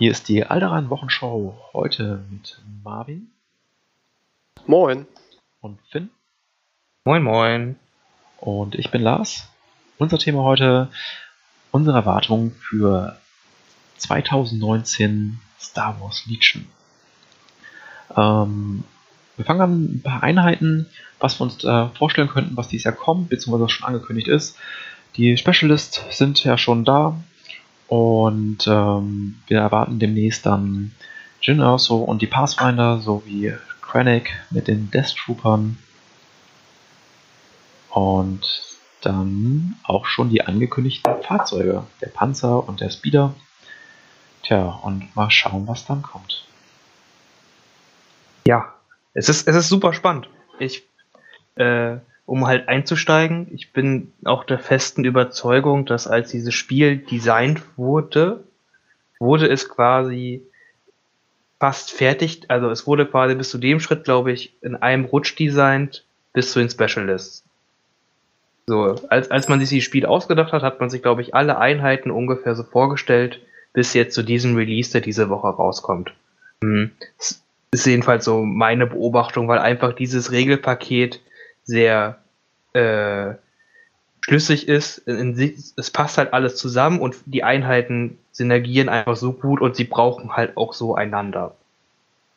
Hier ist die Alderan Wochenschau heute mit Marvin Moin. und Finn Moin, moin. und ich bin Lars. Unser Thema heute unsere Erwartungen für 2019 Star Wars Legion. Ähm, wir fangen an mit ein paar Einheiten, was wir uns da vorstellen könnten, was dieses Jahr kommt, beziehungsweise was schon angekündigt ist. Die Specialists sind ja schon da und ähm, wir erwarten demnächst dann Jin Erso und die Pathfinder sowie Krennic mit den Death Troopern und dann auch schon die angekündigten Fahrzeuge, der Panzer und der Speeder. Tja, und mal schauen, was dann kommt. Ja, es ist, es ist super spannend. Ich, äh, um halt einzusteigen, ich bin auch der festen Überzeugung, dass als dieses Spiel designt wurde, wurde es quasi fast fertig, also es wurde quasi bis zu dem Schritt, glaube ich, in einem Rutsch designt bis zu den Specialists. So, als, als man sich dieses Spiel ausgedacht hat, hat man sich, glaube ich, alle Einheiten ungefähr so vorgestellt, bis jetzt zu diesem Release, der diese Woche rauskommt. Hm. Es ist jedenfalls so meine Beobachtung, weil einfach dieses Regelpaket sehr äh, schlüssig ist. In, in, es passt halt alles zusammen und die Einheiten synergieren einfach so gut und sie brauchen halt auch so einander.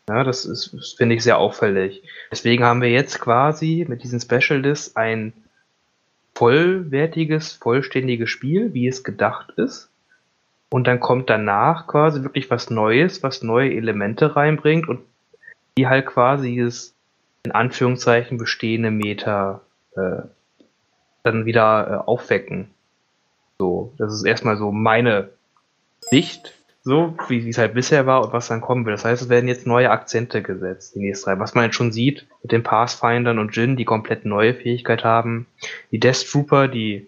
Ja, das ist, finde ich sehr auffällig. Deswegen haben wir jetzt quasi mit diesen Specialists ein vollwertiges, vollständiges Spiel, wie es gedacht ist. Und dann kommt danach quasi wirklich was Neues, was neue Elemente reinbringt und die halt quasi dieses in Anführungszeichen bestehende Meta äh, dann wieder äh, aufwecken. So, das ist erstmal so meine Sicht, so wie es halt bisher war und was dann kommen will. Das heißt, es werden jetzt neue Akzente gesetzt, die nächsten drei. Was man jetzt schon sieht mit den Pathfindern und Jin, die komplett neue Fähigkeit haben. Die Death Trooper, die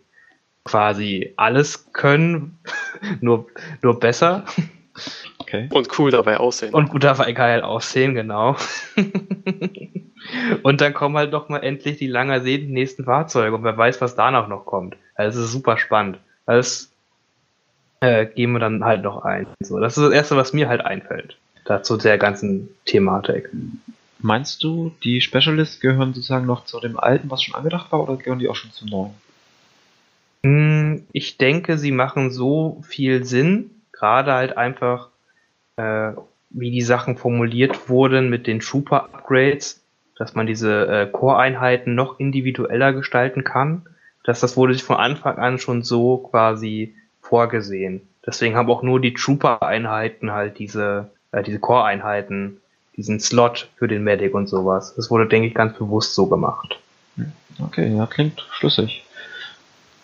quasi alles können, nur, nur besser. Okay. Und cool dabei aussehen. Und gut dabei geil aussehen, genau. und dann kommen halt doch mal endlich die lang ersehnten nächsten Fahrzeuge und wer weiß, was danach noch kommt. Also es ist super spannend. Das äh, gehen wir dann halt noch ein. So, das ist das Erste, was mir halt einfällt. Dazu der ganzen Thematik. Meinst du, die Specialists gehören sozusagen noch zu dem alten, was schon angedacht war, oder gehören die auch schon zum neuen? Hm, Ich denke, sie machen so viel Sinn, gerade halt einfach, äh, wie die Sachen formuliert wurden mit den Trooper-Upgrades, dass man diese äh, Core-Einheiten noch individueller gestalten kann, dass das wurde sich von Anfang an schon so quasi vorgesehen. Deswegen haben auch nur die Trooper-Einheiten halt diese, äh, diese Core-Einheiten, diesen Slot für den Medic und sowas. Das wurde, denke ich, ganz bewusst so gemacht. Okay, ja, klingt schlüssig.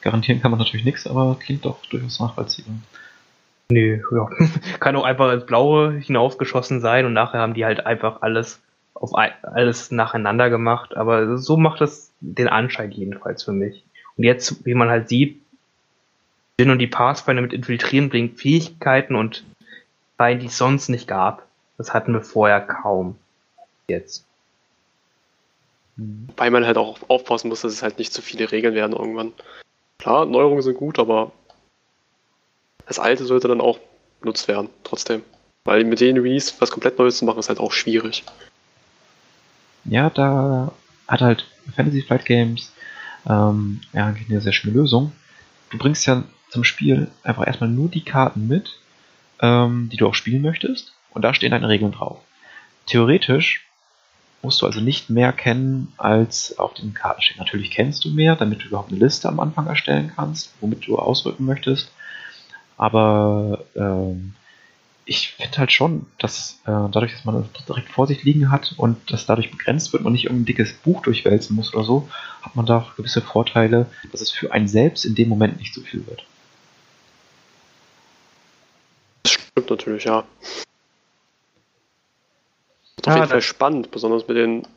Garantieren kann man natürlich nichts, aber klingt doch durchaus nachvollziehbar. Nö, ja. Kann auch einfach ins Blaue hinausgeschossen sein und nachher haben die halt einfach alles auf alles nacheinander gemacht. Aber so macht das den Anschein jedenfalls für mich. Und jetzt, wie man halt sieht, Jin und die Pathfinder mit Infiltrieren bringen Fähigkeiten und rein, die es sonst nicht gab. Das hatten wir vorher kaum. Jetzt. Weil man halt auch aufpassen muss, dass es halt nicht zu viele Regeln werden irgendwann. Klar, Neuerungen sind gut, aber das Alte sollte dann auch benutzt werden, trotzdem. Weil mit den Release was komplett Neues zu machen, ist halt auch schwierig. Ja, da hat halt Fantasy Flight Games ähm, ja, eigentlich eine sehr schöne Lösung. Du bringst ja zum Spiel einfach erstmal nur die Karten mit, ähm, die du auch spielen möchtest, und da stehen deine Regeln drauf. Theoretisch musst du also nicht mehr kennen, als auf den Karten steht. Natürlich kennst du mehr, damit du überhaupt eine Liste am Anfang erstellen kannst, womit du ausrücken möchtest. Aber ähm, ich finde halt schon, dass äh, dadurch, dass man das direkt vor sich liegen hat und das dadurch begrenzt wird, man nicht irgendein dickes Buch durchwälzen muss oder so, hat man da gewisse Vorteile, dass es für einen selbst in dem Moment nicht zu viel wird. Das stimmt natürlich, ja. Ist Ja, auf jeden Fall spannend, besonders mit den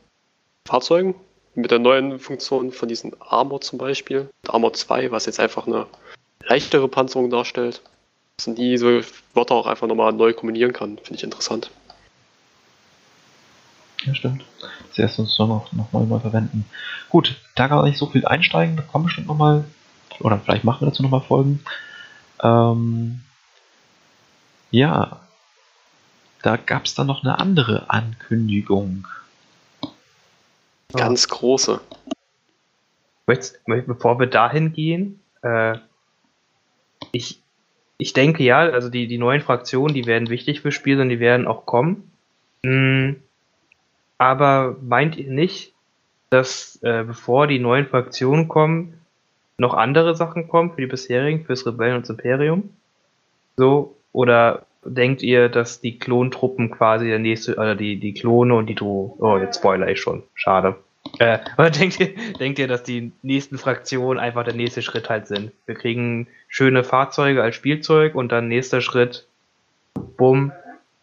Fahrzeugen, mit der neuen Funktion von diesen Armor zum Beispiel. Armor 2, was jetzt einfach eine leichtere Panzerung darstellt. Dass man die so Wörter auch einfach nochmal neu kombinieren kann, finde ich interessant. Ja, stimmt. Das erst uns doch noch, noch mal neu verwenden. Gut, da kann man nicht so viel einsteigen, da kommen bestimmt noch mal, oder vielleicht machen wir dazu noch mal Folgen. Ähm, ja, da gab es dann noch eine andere Ankündigung. Ganz große. Möchtest, bevor wir dahin gehen, äh, ich, ich denke ja, also die, die neuen Fraktionen, die werden wichtig fürs Spiel und die werden auch kommen. Mm, aber meint ihr nicht, dass äh, bevor die neuen Fraktionen kommen, noch andere Sachen kommen für die bisherigen, fürs Rebellen und das Imperium? So, oder denkt ihr, dass die Klontruppen quasi der nächste, oder die, die Klone und die Dro oh, jetzt spoiler ich schon, schade. Äh, oder denkt ihr, denkt ihr, dass die nächsten Fraktionen einfach der nächste Schritt halt sind? Wir kriegen schöne Fahrzeuge als Spielzeug und dann nächster Schritt, bumm,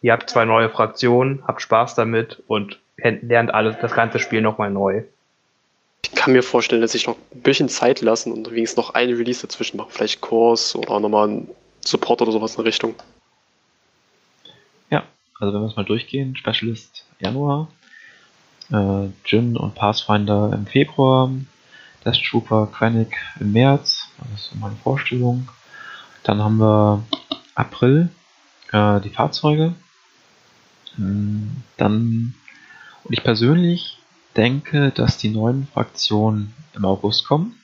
ihr habt zwei neue Fraktionen, habt Spaß damit und lernt alles, das ganze Spiel nochmal neu. Ich kann mir vorstellen, dass ich noch ein bisschen Zeit lassen und wenigstens noch eine Release dazwischen machen. Vielleicht Kurs oder nochmal ein Support oder sowas in Richtung. Ja, also wenn wir es mal durchgehen, Specialist Januar, äh, Jin und Pathfinder im Februar, Death Trooper Quanic im März, das ist meine Vorstellung. Dann haben wir April, äh, die Fahrzeuge. Hm, dann, und ich persönlich denke, dass die neuen Fraktionen im August kommen.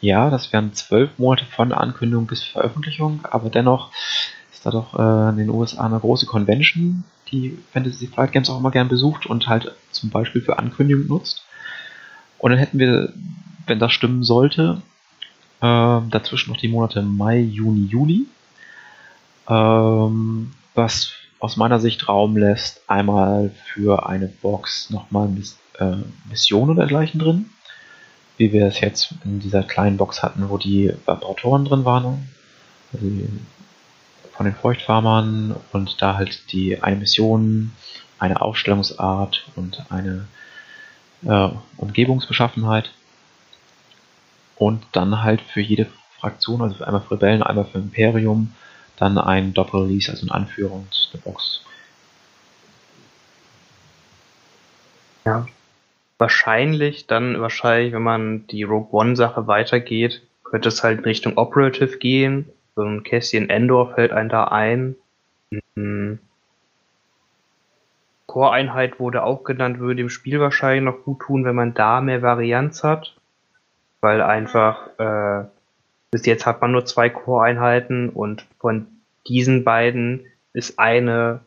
Ja, das wären zwölf Monate von Ankündigung bis Veröffentlichung, aber dennoch ist da doch äh, in den USA eine große Convention, die Fantasy Flight Games auch immer gern besucht und halt zum Beispiel für Ankündigung nutzt. Und dann hätten wir, wenn das stimmen sollte, äh, dazwischen noch die Monate Mai, Juni, Juli, ähm, was aus meiner Sicht Raum lässt, einmal für eine Box nochmal Miss, äh, Missionen oder dergleichen drin, wie wir es jetzt in dieser kleinen Box hatten, wo die Vibratoren drin waren, die von den Feuchtfarmern und da halt die eine Mission, eine Aufstellungsart und eine äh, Umgebungsbeschaffenheit. Und dann halt für jede Fraktion, also einmal für Rebellen, einmal für Imperium, dann ein Doppel-Release, also ein Anführer und eine Box. Ja. Wahrscheinlich dann, wahrscheinlich, wenn man die Rogue One-Sache weitergeht, könnte es halt in Richtung Operative gehen so ein Kästchen Endor fällt einem da ein. Hm. Core-Einheit wurde auch genannt, würde dem Spiel wahrscheinlich noch gut tun, wenn man da mehr Varianz hat. Weil einfach, äh, bis jetzt hat man nur zwei Core-Einheiten und von diesen beiden ist eine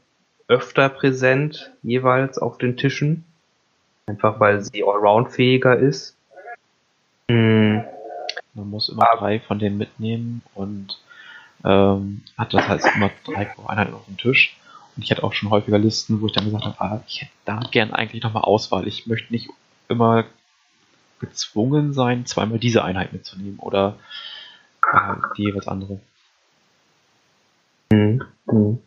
öfter präsent, jeweils auf den Tischen. Einfach weil sie allround-fähiger ist. Hm. Man muss immer Aber drei von denen mitnehmen und ähm, hat das halt immer drei Core-Einheiten auf dem Tisch. Und ich hatte auch schon häufiger Listen, wo ich dann gesagt habe, ah, ich hätte da gern eigentlich nochmal Auswahl. Ich möchte nicht immer gezwungen sein, zweimal diese Einheit mitzunehmen oder äh, die jeweils andere. Mhm. Mhm.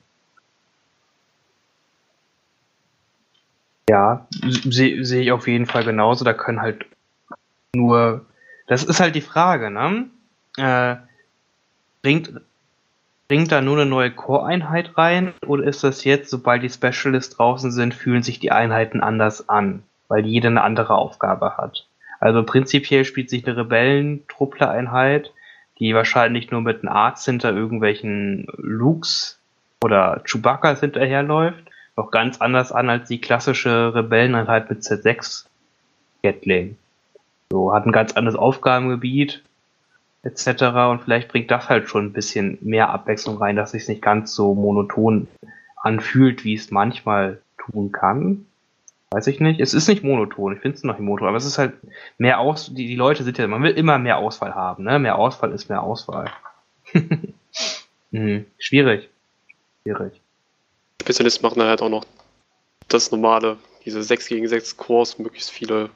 Ja, sehe seh ich auf jeden Fall genauso. Da können halt nur, das ist halt die Frage, ne? Äh, bringt Bringt da nur eine neue Core-Einheit rein oder ist das jetzt, sobald die Specialists draußen sind, fühlen sich die Einheiten anders an, weil jede eine andere Aufgabe hat? Also prinzipiell spielt sich eine Rebellen-Truppler-Einheit, die wahrscheinlich nur mit einem Arzt hinter irgendwelchen Lukes oder Chewbacca's hinterherläuft, noch ganz anders an als die klassische Rebelleneinheit mit Z6 Gatling. So, hat ein ganz anderes Aufgabengebiet, etc. Und vielleicht bringt das halt schon ein bisschen mehr Abwechslung rein, dass sich nicht ganz so monoton anfühlt, wie es manchmal tun kann. Weiß ich nicht. Es ist nicht monoton. Ich finde es noch nicht monoton, aber es ist halt mehr aus. Die, die Leute sind ja, man will immer mehr Auswahl haben, ne? Mehr Auswahl ist mehr Auswahl. hm, schwierig. Schwierig. Spezialisten machen halt auch noch das normale, diese 6 gegen 6 Cores, möglichst viele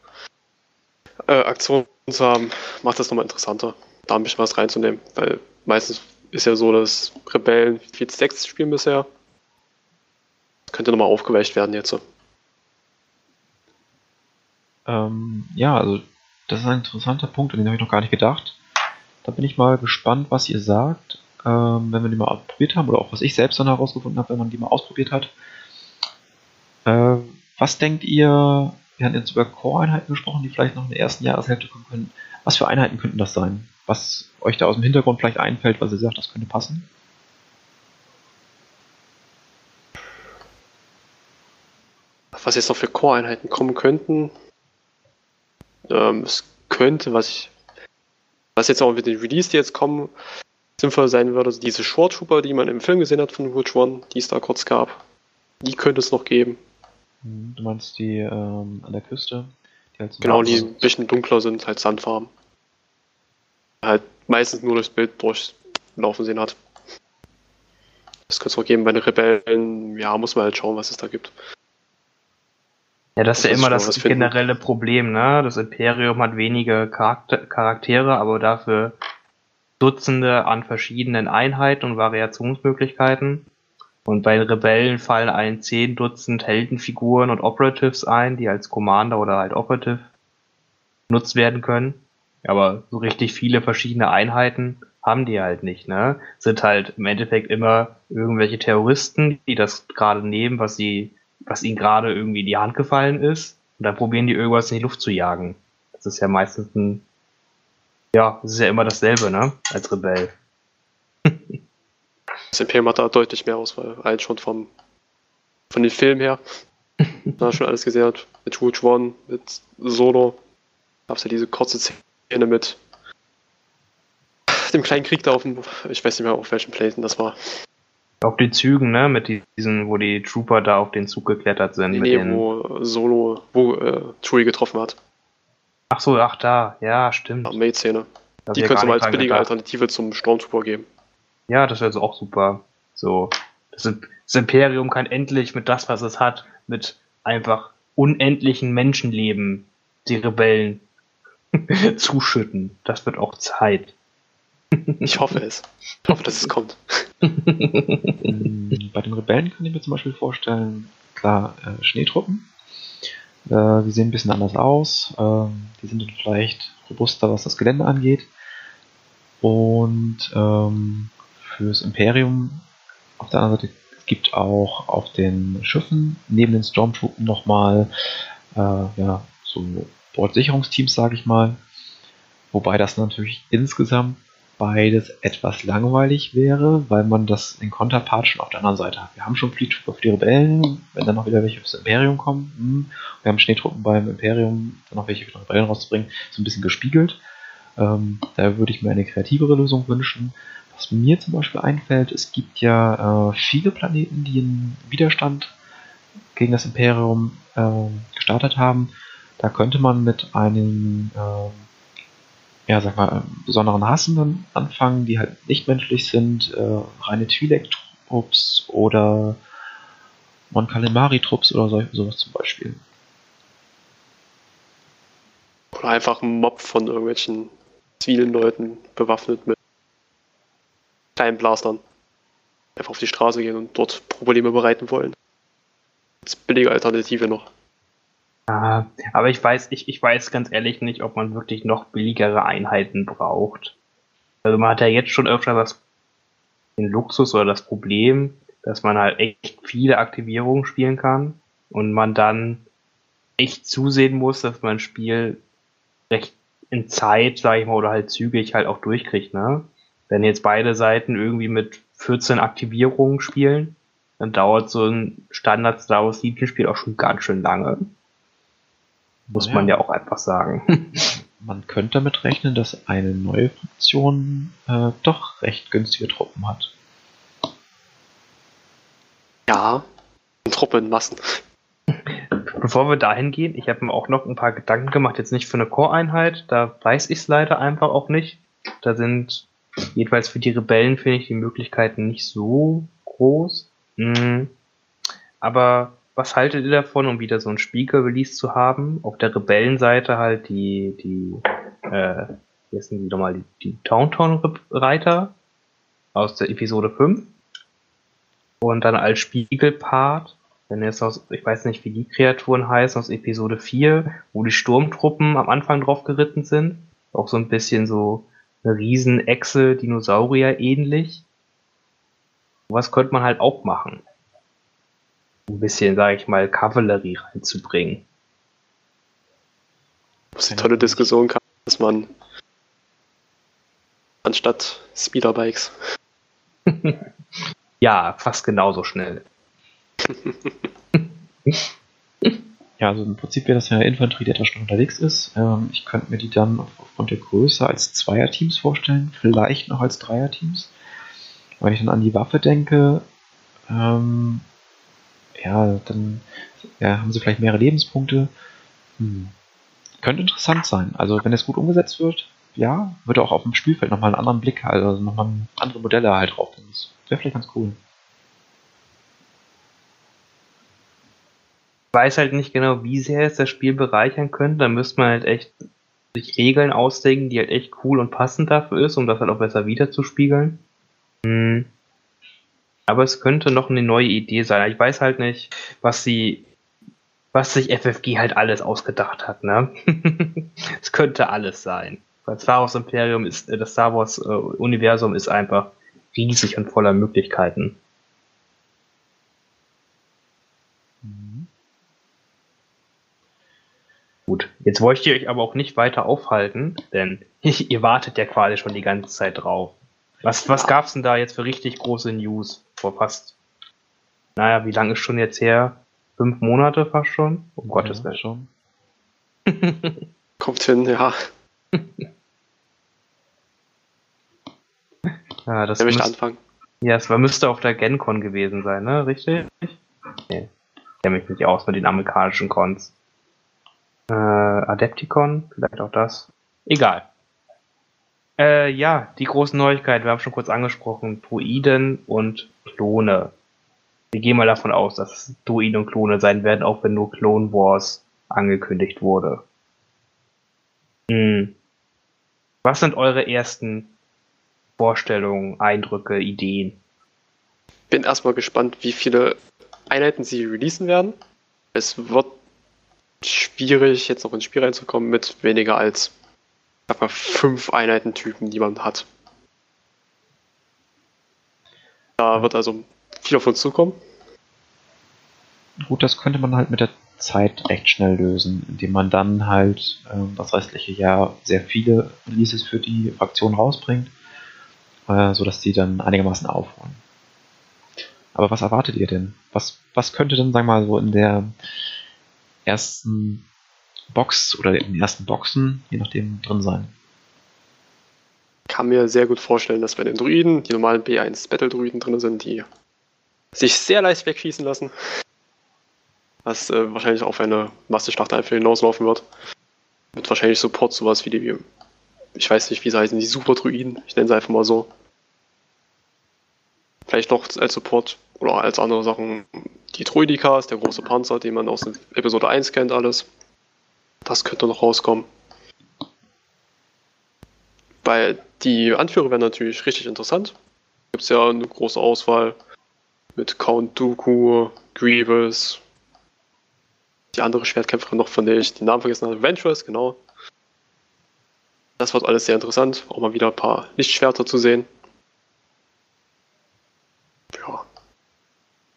äh, Aktionen zu haben, macht das nochmal interessanter da ein bisschen was reinzunehmen. Weil meistens ist ja so, dass Rebellen 4-6 spielen bisher. Könnte nochmal aufgeweicht werden jetzt. Ähm, ja, also das ist ein interessanter Punkt, an den habe ich noch gar nicht gedacht. Da bin ich mal gespannt, was ihr sagt, ähm, wenn wir die mal ausprobiert haben oder auch was ich selbst dann herausgefunden habe, wenn man die mal ausprobiert hat. Äh, was denkt ihr, wir haben jetzt über Core-Einheiten gesprochen, die vielleicht noch in der ersten Jahreshälfte kommen können. Was für Einheiten könnten das sein? was euch da aus dem Hintergrund vielleicht einfällt, was ihr sagt, das könnte passen? was jetzt noch für Core-Einheiten kommen könnten. Ähm, es könnte, was ich, was jetzt auch mit den Release, die jetzt kommen, sinnvoll sein würde, also diese Short Trooper, die man im Film gesehen hat von Rouge One, die es da kurz gab, die könnte es noch geben. Hm, Du meinst die ähm, an der Küste? Die halt so Genau, die ein bisschen dunkler sind, halt Sandfarben. Halt meistens nur durchs Bild durchlaufen sehen hat. Das könnte es noch geben bei den Rebellen. Ja, muss man halt schauen, was es da gibt. Ja, das ist ja immer das was finden. generelle Problem, ne? Das Imperium hat wenige Charakter Charaktere, aber dafür Dutzende an verschiedenen Einheiten und Variationsmöglichkeiten. Und bei den Rebellen fallen ein zehn Dutzend Heldenfiguren und Operatives ein, die als Commander oder halt Operative genutzt werden können. Aber so richtig viele verschiedene Einheiten haben die halt nicht, ne? Sind halt im Endeffekt immer irgendwelche Terroristen, die das gerade nehmen, was sie, was ihnen gerade irgendwie in die Hand gefallen ist. Und dann probieren die irgendwas in die Luft zu jagen. Das ist ja meistens ein, ja, das ist ja immer dasselbe, ne? Als Rebell. Das Imperium hat da deutlich mehr Auswahl, allein schon vom, von den Filmen her. da schon alles gesehen hat. Mit Rouge One, mit Solo. Gab es ja diese kurze Szene mit dem kleinen Krieg da auf dem, ich weiß nicht mehr auf welchem Planeten das war. Auf den Zügen, ne? Mit diesen, wo die Trooper da auf den Zug geklettert sind. Nee, mit nee, den, wo Solo, wo äh, Chewie getroffen hat. ach so, ach da, ja, stimmt. Da hab Die könnte man als billige gedacht. Alternative zum Stormtrooper geben. Ja, das wäre so auch super. So, das, das Imperium kann endlich mit das, was es hat, mit einfach unendlichen Menschenleben die Rebellen zuschütten. Das wird auch Zeit. Ich hoffe es. Ich hoffe, dass es kommt. Mm, Bei den Rebellen kann ich mir zum Beispiel vorstellen, klar, äh, Schneetruppen. Äh, die sehen ein bisschen anders aus. Ähm, die sind dann vielleicht robuster, was das Gelände angeht. Und ähm, fürs Imperium auf der anderen Seite es gibt auch auf den Schiffen neben den Stormtruppen nochmal äh, ja, so Bordsicherungsteams, sage ich mal. Wobei das natürlich insgesamt beides etwas langweilig wäre, weil man das den Konterpart schon auf der anderen Seite hat. Wir haben schon Fleet Trooper für die Rebellen, wenn dann noch wieder welche fürs Imperium kommen. Hm. Wir haben Schneetruppen beim Imperium, dann noch welche für die Rebellen rauszubringen, so ein bisschen gespiegelt. Ähm, da würde ich mir eine kreativere Lösung wünschen. Was mir zum Beispiel einfällt, es gibt ja äh, viele Planeten, die einen Widerstand gegen das Imperium ähm, gestartet haben. Da könnte man mit einem ähm, ja, sag mal, besonderen Hassenden anfangen, die halt nicht menschlich sind, äh, reine Twi'lek-Trupps oder Mon Calamari-Trupps oder so, sowas zum Beispiel. Oder einfach ein Mob von irgendwelchen zivilen Leuten bewaffnet mit kleinen Blastern. Einfach auf die Straße gehen und dort Probleme bereiten wollen. Als billige Alternative noch. Ah, aber ich weiß, ich, ich weiß ganz ehrlich nicht, ob man wirklich noch billigere Einheiten braucht. Also man hat ja jetzt schon öfter das, den Luxus oder das Problem, dass man halt echt viele Aktivierungen spielen kann und man dann echt zusehen muss, dass man ein Spiel recht in Zeit, sag ich mal, oder halt zügig halt auch durchkriegt, ne? Wenn jetzt beide Seiten irgendwie mit 14 Aktivierungen spielen, dann dauert so ein Standard Star Wars Legion Spiel auch schon ganz schön lange. Muss Ja. man ja auch einfach sagen. Man könnte damit rechnen, dass eine neue Fraktion äh, doch recht günstige Truppen hat. Ja, Truppe in Massen. Bevor wir dahin gehen, ich habe mir auch noch ein paar Gedanken gemacht, jetzt nicht für eine Core-Einheit, da weiß ich es leider einfach auch nicht. Da sind jedenfalls für die Rebellen finde ich die Möglichkeiten nicht so groß. Hm. Aber was haltet ihr davon, um wieder so ein Spiegel-Release zu haben? Auf der Rebellenseite halt die, die, äh, wie heißen die nochmal, die, die Tauntaun-Reiter aus der Episode 5. Und dann als Spiegelpart wenn jetzt aus, ich weiß nicht, wie die Kreaturen heißen, aus Episode 4, wo die Sturmtruppen am Anfang drauf geritten sind. Auch so ein bisschen so Riesenechse, Dinosaurier ähnlich. Was könnte man halt auch machen? Ein bisschen, sage ich mal, Kavallerie reinzubringen. Was eine tolle Diskussion kam, dass man anstatt Speederbikes Ja, fast genauso schnell. Ja, also im Prinzip wäre das ja eine Infanterie, die etwas schon unterwegs ist. Ähm, ich könnte mir die dann aufgrund der Größe als Zweierteams vorstellen, vielleicht noch als Dreierteams. Wenn ich dann an die Waffe denke, ähm, ja, dann ja, haben sie vielleicht mehrere Lebenspunkte. Hm. Könnte interessant sein. Also wenn es gut umgesetzt wird, ja, würde auch auf dem Spielfeld nochmal einen anderen Blick, also nochmal andere Modelle halt drauf. Das wäre vielleicht ganz cool. Weiß halt nicht genau, wie sehr es das Spiel bereichern könnte. Da müsste man halt echt sich Regeln ausdenken, die halt echt cool und passend dafür ist, um das halt auch besser wiederzuspiegeln. Hm. Aber es könnte noch eine neue Idee sein. Ich weiß halt nicht, was sie, was sich FFG halt alles ausgedacht hat, ne? es könnte alles sein. Weil Star Wars Imperium ist, äh, das Star Wars äh, Universum ist einfach riesig und voller Möglichkeiten. Gut, jetzt wollte ich euch aber auch nicht weiter aufhalten, denn ihr wartet ja quasi schon die ganze Zeit drauf. Was, was gab's denn da jetzt für richtig große News vor fast, naja, wie lange ist schon jetzt her? Fünf Monate fast schon? Um ja, Gottes Willen. schon. Kommt hin, ja. ja, das müsste anfangen. Ja, es war, müsste auf der GenCon gewesen sein, ne? Richtig? Nee. Ich kenne mich nicht aus mit den amerikanischen Cons. Äh, Adepticon, vielleicht auch das. Egal. Äh, ja, die großen Neuigkeiten, wir haben schon kurz angesprochen, Druiden und Klone. Wir gehen mal davon aus, dass es Druiden und Klone sein werden, auch wenn nur Clone Wars angekündigt wurde. Hm. Was sind eure ersten Vorstellungen, Eindrücke, Ideen? Bin erstmal gespannt, wie viele Einheiten sie releasen werden. Es wird schwierig, jetzt noch ins Spiel reinzukommen mit weniger als sag mal, fünf Einheitentypen, die man hat. Da wird also viel auf uns zukommen. Gut, das könnte man halt mit der Zeit recht schnell lösen, indem man dann halt äh, das restliche Jahr sehr viele Releases für die Fraktion rausbringt, äh, sodass die dann einigermaßen aufholen. Aber was erwartet ihr denn? Was, was könnte denn, sagen wir mal, so in der ersten Box oder in den ersten Boxen, je nachdem, drin sein. Kann mir sehr gut vorstellen, dass bei den Druiden, die normalen B1 Battle-Druiden drin sind, die sich sehr leicht wegschießen lassen. Was äh, wahrscheinlich auf eine Masseschlacht einfach hinauslaufen wird. Mit wahrscheinlich Support sowas wie die, ich weiß nicht, wie sie heißen, die Super-Druiden. Ich nenne sie einfach mal so. Vielleicht noch als Support oder als andere Sachen die Druidikas, der große Panzer, den man aus Episode 1 kennt, alles. Das könnte noch rauskommen. Weil die Anführer wären natürlich richtig interessant. Gibt es ja eine große Auswahl mit Count Dooku, Grievous, die andere Schwertkämpferin noch, von der ich den Namen vergessen habe, Ventress, genau. Das wird alles sehr interessant, auch mal wieder ein paar Lichtschwerter zu sehen.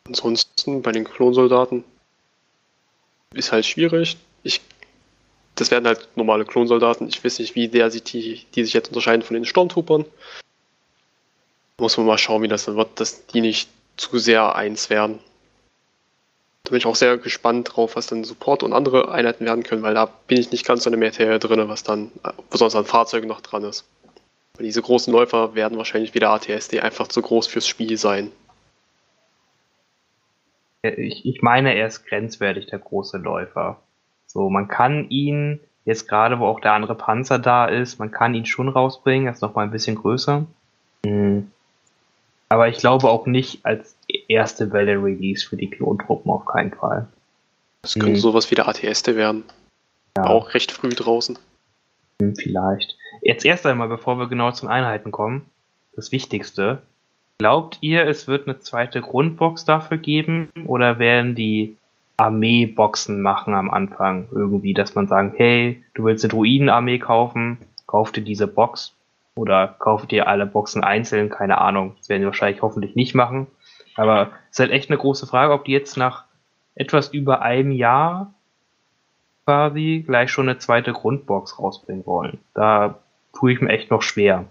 Ansonsten bei den Klonsoldaten ist halt schwierig. Ich, das werden halt normale Klonsoldaten. Ich weiß nicht, wie der sich die, die sich jetzt unterscheiden von den Stormtroopern. Muss man mal schauen, wie das dann wird, dass die nicht zu sehr eins werden. Da bin ich auch sehr gespannt drauf, was dann Support und andere Einheiten werden können, weil da bin ich nicht ganz so in der Materie drin, was dann besonders an Fahrzeugen noch dran ist. Weil diese großen Läufer werden wahrscheinlich wie der ATSD einfach zu groß fürs Spiel sein. Ich, ich meine, er ist grenzwertig, der große Läufer. So, man kann ihn, jetzt gerade wo auch der andere Panzer da ist, man kann ihn schon rausbringen, er ist nochmal ein bisschen größer. Mhm. Aber ich glaube auch nicht als erste Welle Release für die Klontruppen auf keinen Fall. Das könnte mhm. sowas wie der ATSD werden. Ja. Auch recht früh draußen. Hm, vielleicht. Jetzt erst einmal, bevor wir genau zum Einheiten kommen, das Wichtigste. Glaubt ihr, es wird eine zweite Grundbox dafür geben oder werden die Armeeboxen machen am Anfang irgendwie, dass man sagt, hey, du willst eine Druidenarmee kaufen, kauf dir diese Box oder kauf dir alle Boxen einzeln, keine Ahnung. Das werden die wahrscheinlich hoffentlich nicht machen. Aber es ist halt echt eine große Frage, ob die jetzt nach etwas über einem Jahr quasi gleich schon eine zweite Grundbox rausbringen wollen. Da tue ich mir echt noch schwer.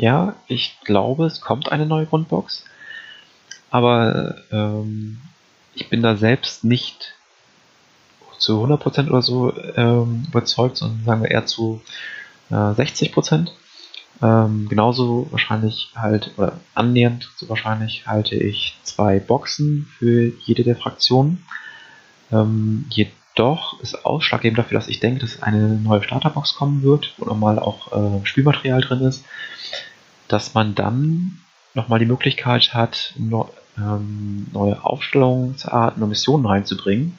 Ja, ich glaube, es kommt eine neue Grundbox. Aber ähm, ich bin da selbst nicht zu 100% oder so ähm, überzeugt, sondern sagen wir eher zu äh, 60%. Ähm, genauso wahrscheinlich halt, oder annähernd so wahrscheinlich halte ich zwei Boxen für jede der Fraktionen. Ähm, jedoch ist ausschlaggebend dafür, dass ich denke, dass eine neue Starterbox kommen wird, wo nochmal auch äh, Spielmaterial drin ist, dass man dann nochmal die Möglichkeit hat, ähm, neue Aufstellungsarten und Missionen reinzubringen,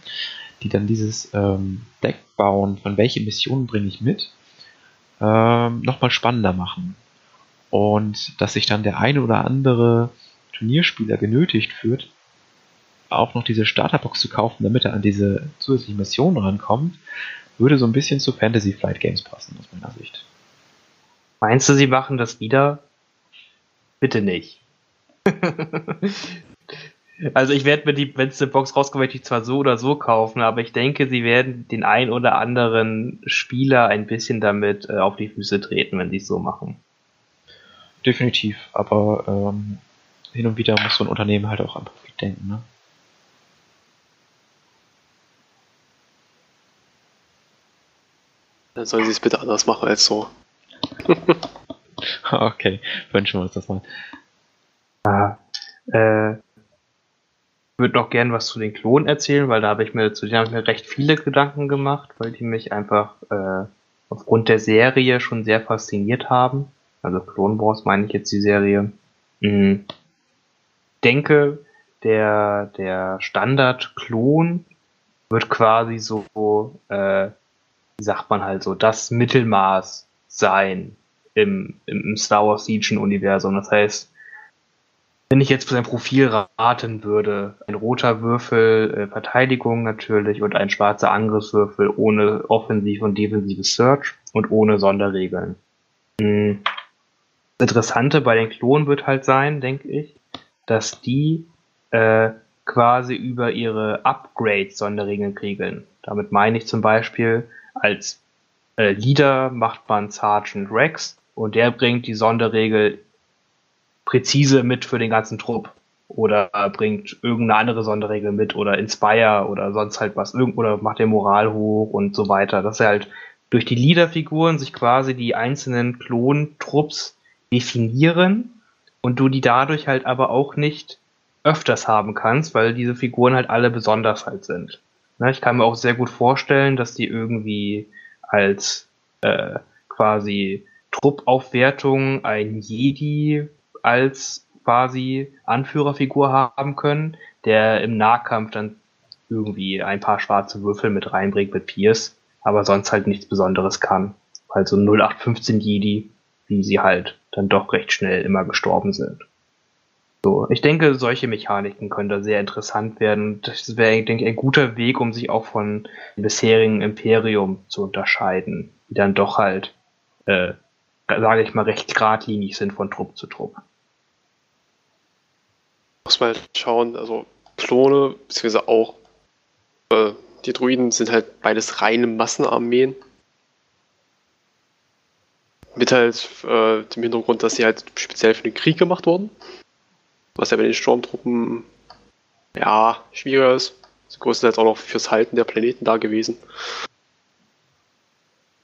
die dann dieses ähm, Deck bauen, von welche Missionen bringe ich mit, ähm, nochmal spannender machen. Und dass sich dann der eine oder andere Turnierspieler genötigt führt, auch noch diese Starterbox zu kaufen, damit er an diese zusätzlichen Missionen rankommt, würde so ein bisschen zu Fantasy Flight Games passen, aus meiner Sicht. Meinst du, sie machen das wieder? Bitte nicht. also ich werde mir die, wenn es eine Box rauskommt, werde ich zwar so oder so kaufen, aber ich denke, sie werden den ein oder anderen Spieler ein bisschen damit äh, auf die Füße treten, wenn sie es so machen. Definitiv, aber ähm, hin und wieder muss so ein Unternehmen halt auch an Profit denken, ne? Dann sollen sie es bitte anders machen als so. okay, wünschen wir uns das mal. Ja, äh, würde noch gern was zu den Klonen erzählen, weil da habe ich mir zu denen ich mir recht viele Gedanken gemacht, weil die mich einfach äh, aufgrund der Serie schon sehr fasziniert haben. Also Clone Wars meine ich jetzt die Serie. Mhm. Denke, der der Standard-Klon wird quasi so, äh, wie sagt man halt so, das Mittelmaß sein im, im Star Wars Legion-Universum. Das heißt, wenn ich jetzt für sein Profil raten würde, ein roter Würfel äh, Verteidigung natürlich und ein schwarzer Angriffswürfel ohne offensiv und defensive Search und ohne Sonderregeln. Hm. Das Interessante bei den Klonen wird halt sein, denke ich, dass die äh, quasi über ihre Upgrades Sonderregeln regeln. Damit meine ich zum Beispiel, als äh, Leader macht man Sergeant Rex und der bringt die Sonderregel präzise mit für den ganzen Trupp. Oder bringt irgendeine andere Sonderregel mit oder Inspire oder sonst halt was. Oder macht der Moral hoch und so weiter. Dass er halt durch die Leaderfiguren sich quasi die einzelnen Klontrupps definieren und du die dadurch halt aber auch nicht öfters haben kannst, weil diese Figuren halt alle besonders halt sind. Ne, ich kann mir auch sehr gut vorstellen, dass die irgendwie als äh, quasi Truppaufwertung ein Jedi als quasi Anführerfigur haben können, der im Nahkampf dann irgendwie ein paar schwarze Würfel mit reinbringt mit Pierce, aber sonst halt nichts Besonderes kann. Also 0815 Jedi, wie sie halt dann doch recht schnell immer gestorben sind. So, ich denke, solche Mechaniken können da sehr interessant werden. Das wäre, denke ich, ein guter Weg, um sich auch von dem bisherigen Imperium zu unterscheiden, die dann doch halt, äh, sage ich mal, recht geradlinig sind von Trupp zu Trupp muss man halt schauen, also Klone, beziehungsweise auch äh, die Druiden sind halt beides reine Massenarmeen. Mit halt äh, dem Hintergrund, dass sie halt speziell für den Krieg gemacht wurden. Was ja bei den Sturmtruppen ja schwieriger ist. Sie größtenteils auch noch fürs Halten der Planeten da gewesen.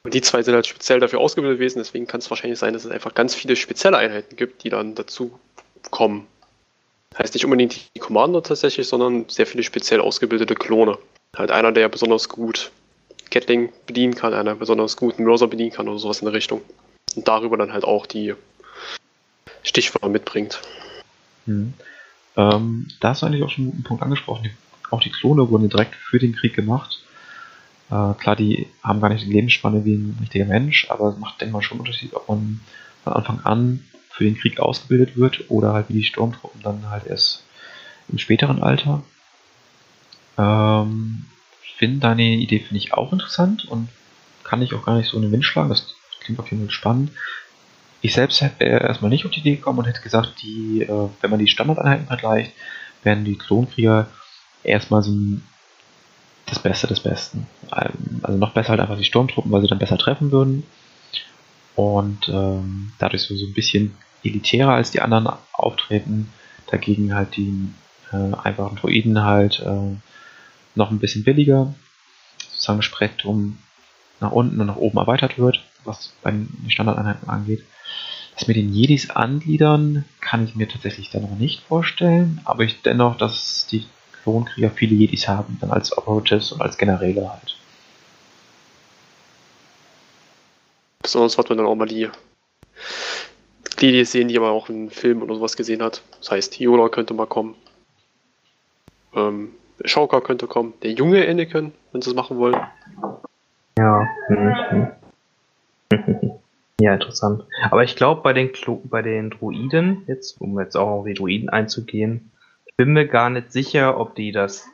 Und die zwei sind halt speziell dafür ausgebildet gewesen, deswegen kann es wahrscheinlich sein, dass es einfach ganz viele spezielle Einheiten gibt, die dann dazu kommen. Heißt nicht unbedingt die Commander tatsächlich, sondern sehr viele speziell ausgebildete Klone. Halt einer, der besonders gut Gatling bedienen kann, einer besonders gut Mörser bedienen kann oder sowas in der Richtung. Und darüber dann halt auch die Stichwörter mitbringt. Hm. Ähm, da hast du eigentlich auch schon einen Punkt angesprochen. Auch die Klone wurden direkt für den Krieg gemacht. Äh, klar, die haben gar nicht die Lebensspanne wie ein richtiger Mensch, aber es macht, denke mal, schon einen Unterschied, ob man von Anfang an für den Krieg ausgebildet wird oder halt wie die Sturmtruppen dann halt erst im späteren Alter. Ähm, finde deine Idee finde ich auch interessant und kann ich auch gar nicht so in den Wind schlagen. Das klingt auf jeden Fall spannend. Ich selbst hätte erstmal nicht auf die Idee gekommen und hätte gesagt, die, äh, wenn man die Standardeinheiten vergleicht, werden die Klonkrieger erstmal so ein, das Beste des Besten. Ähm, also noch besser halt einfach die Sturmtruppen, weil sie dann besser treffen würden. Und ähm, dadurch so, ein bisschen elitärer als die anderen auftreten. Dagegen halt die äh, einfachen Druiden halt äh, noch ein bisschen billiger, sozusagen Spektrum nach unten und nach oben erweitert wird, was bei den Standardeinheiten angeht. Das mit den Jedis angliedern kann ich mir tatsächlich dann noch nicht vorstellen, aber ich dennoch, dass die Klonkrieger viele Jedis haben, dann als Operatives und als Generäle halt. Besonders hat man dann auch mal die die sehen, die man auch in Filmen oder sowas gesehen hat. Das heißt, Yola könnte mal kommen. Ähm, Schauker könnte kommen. Der junge Anakin, wenn sie es machen wollen. Ja. Mhm. ja, interessant. Aber ich glaube, bei den Klo bei den Druiden, jetzt, um jetzt auch auf die Druiden einzugehen, bin mir gar nicht sicher, ob die das.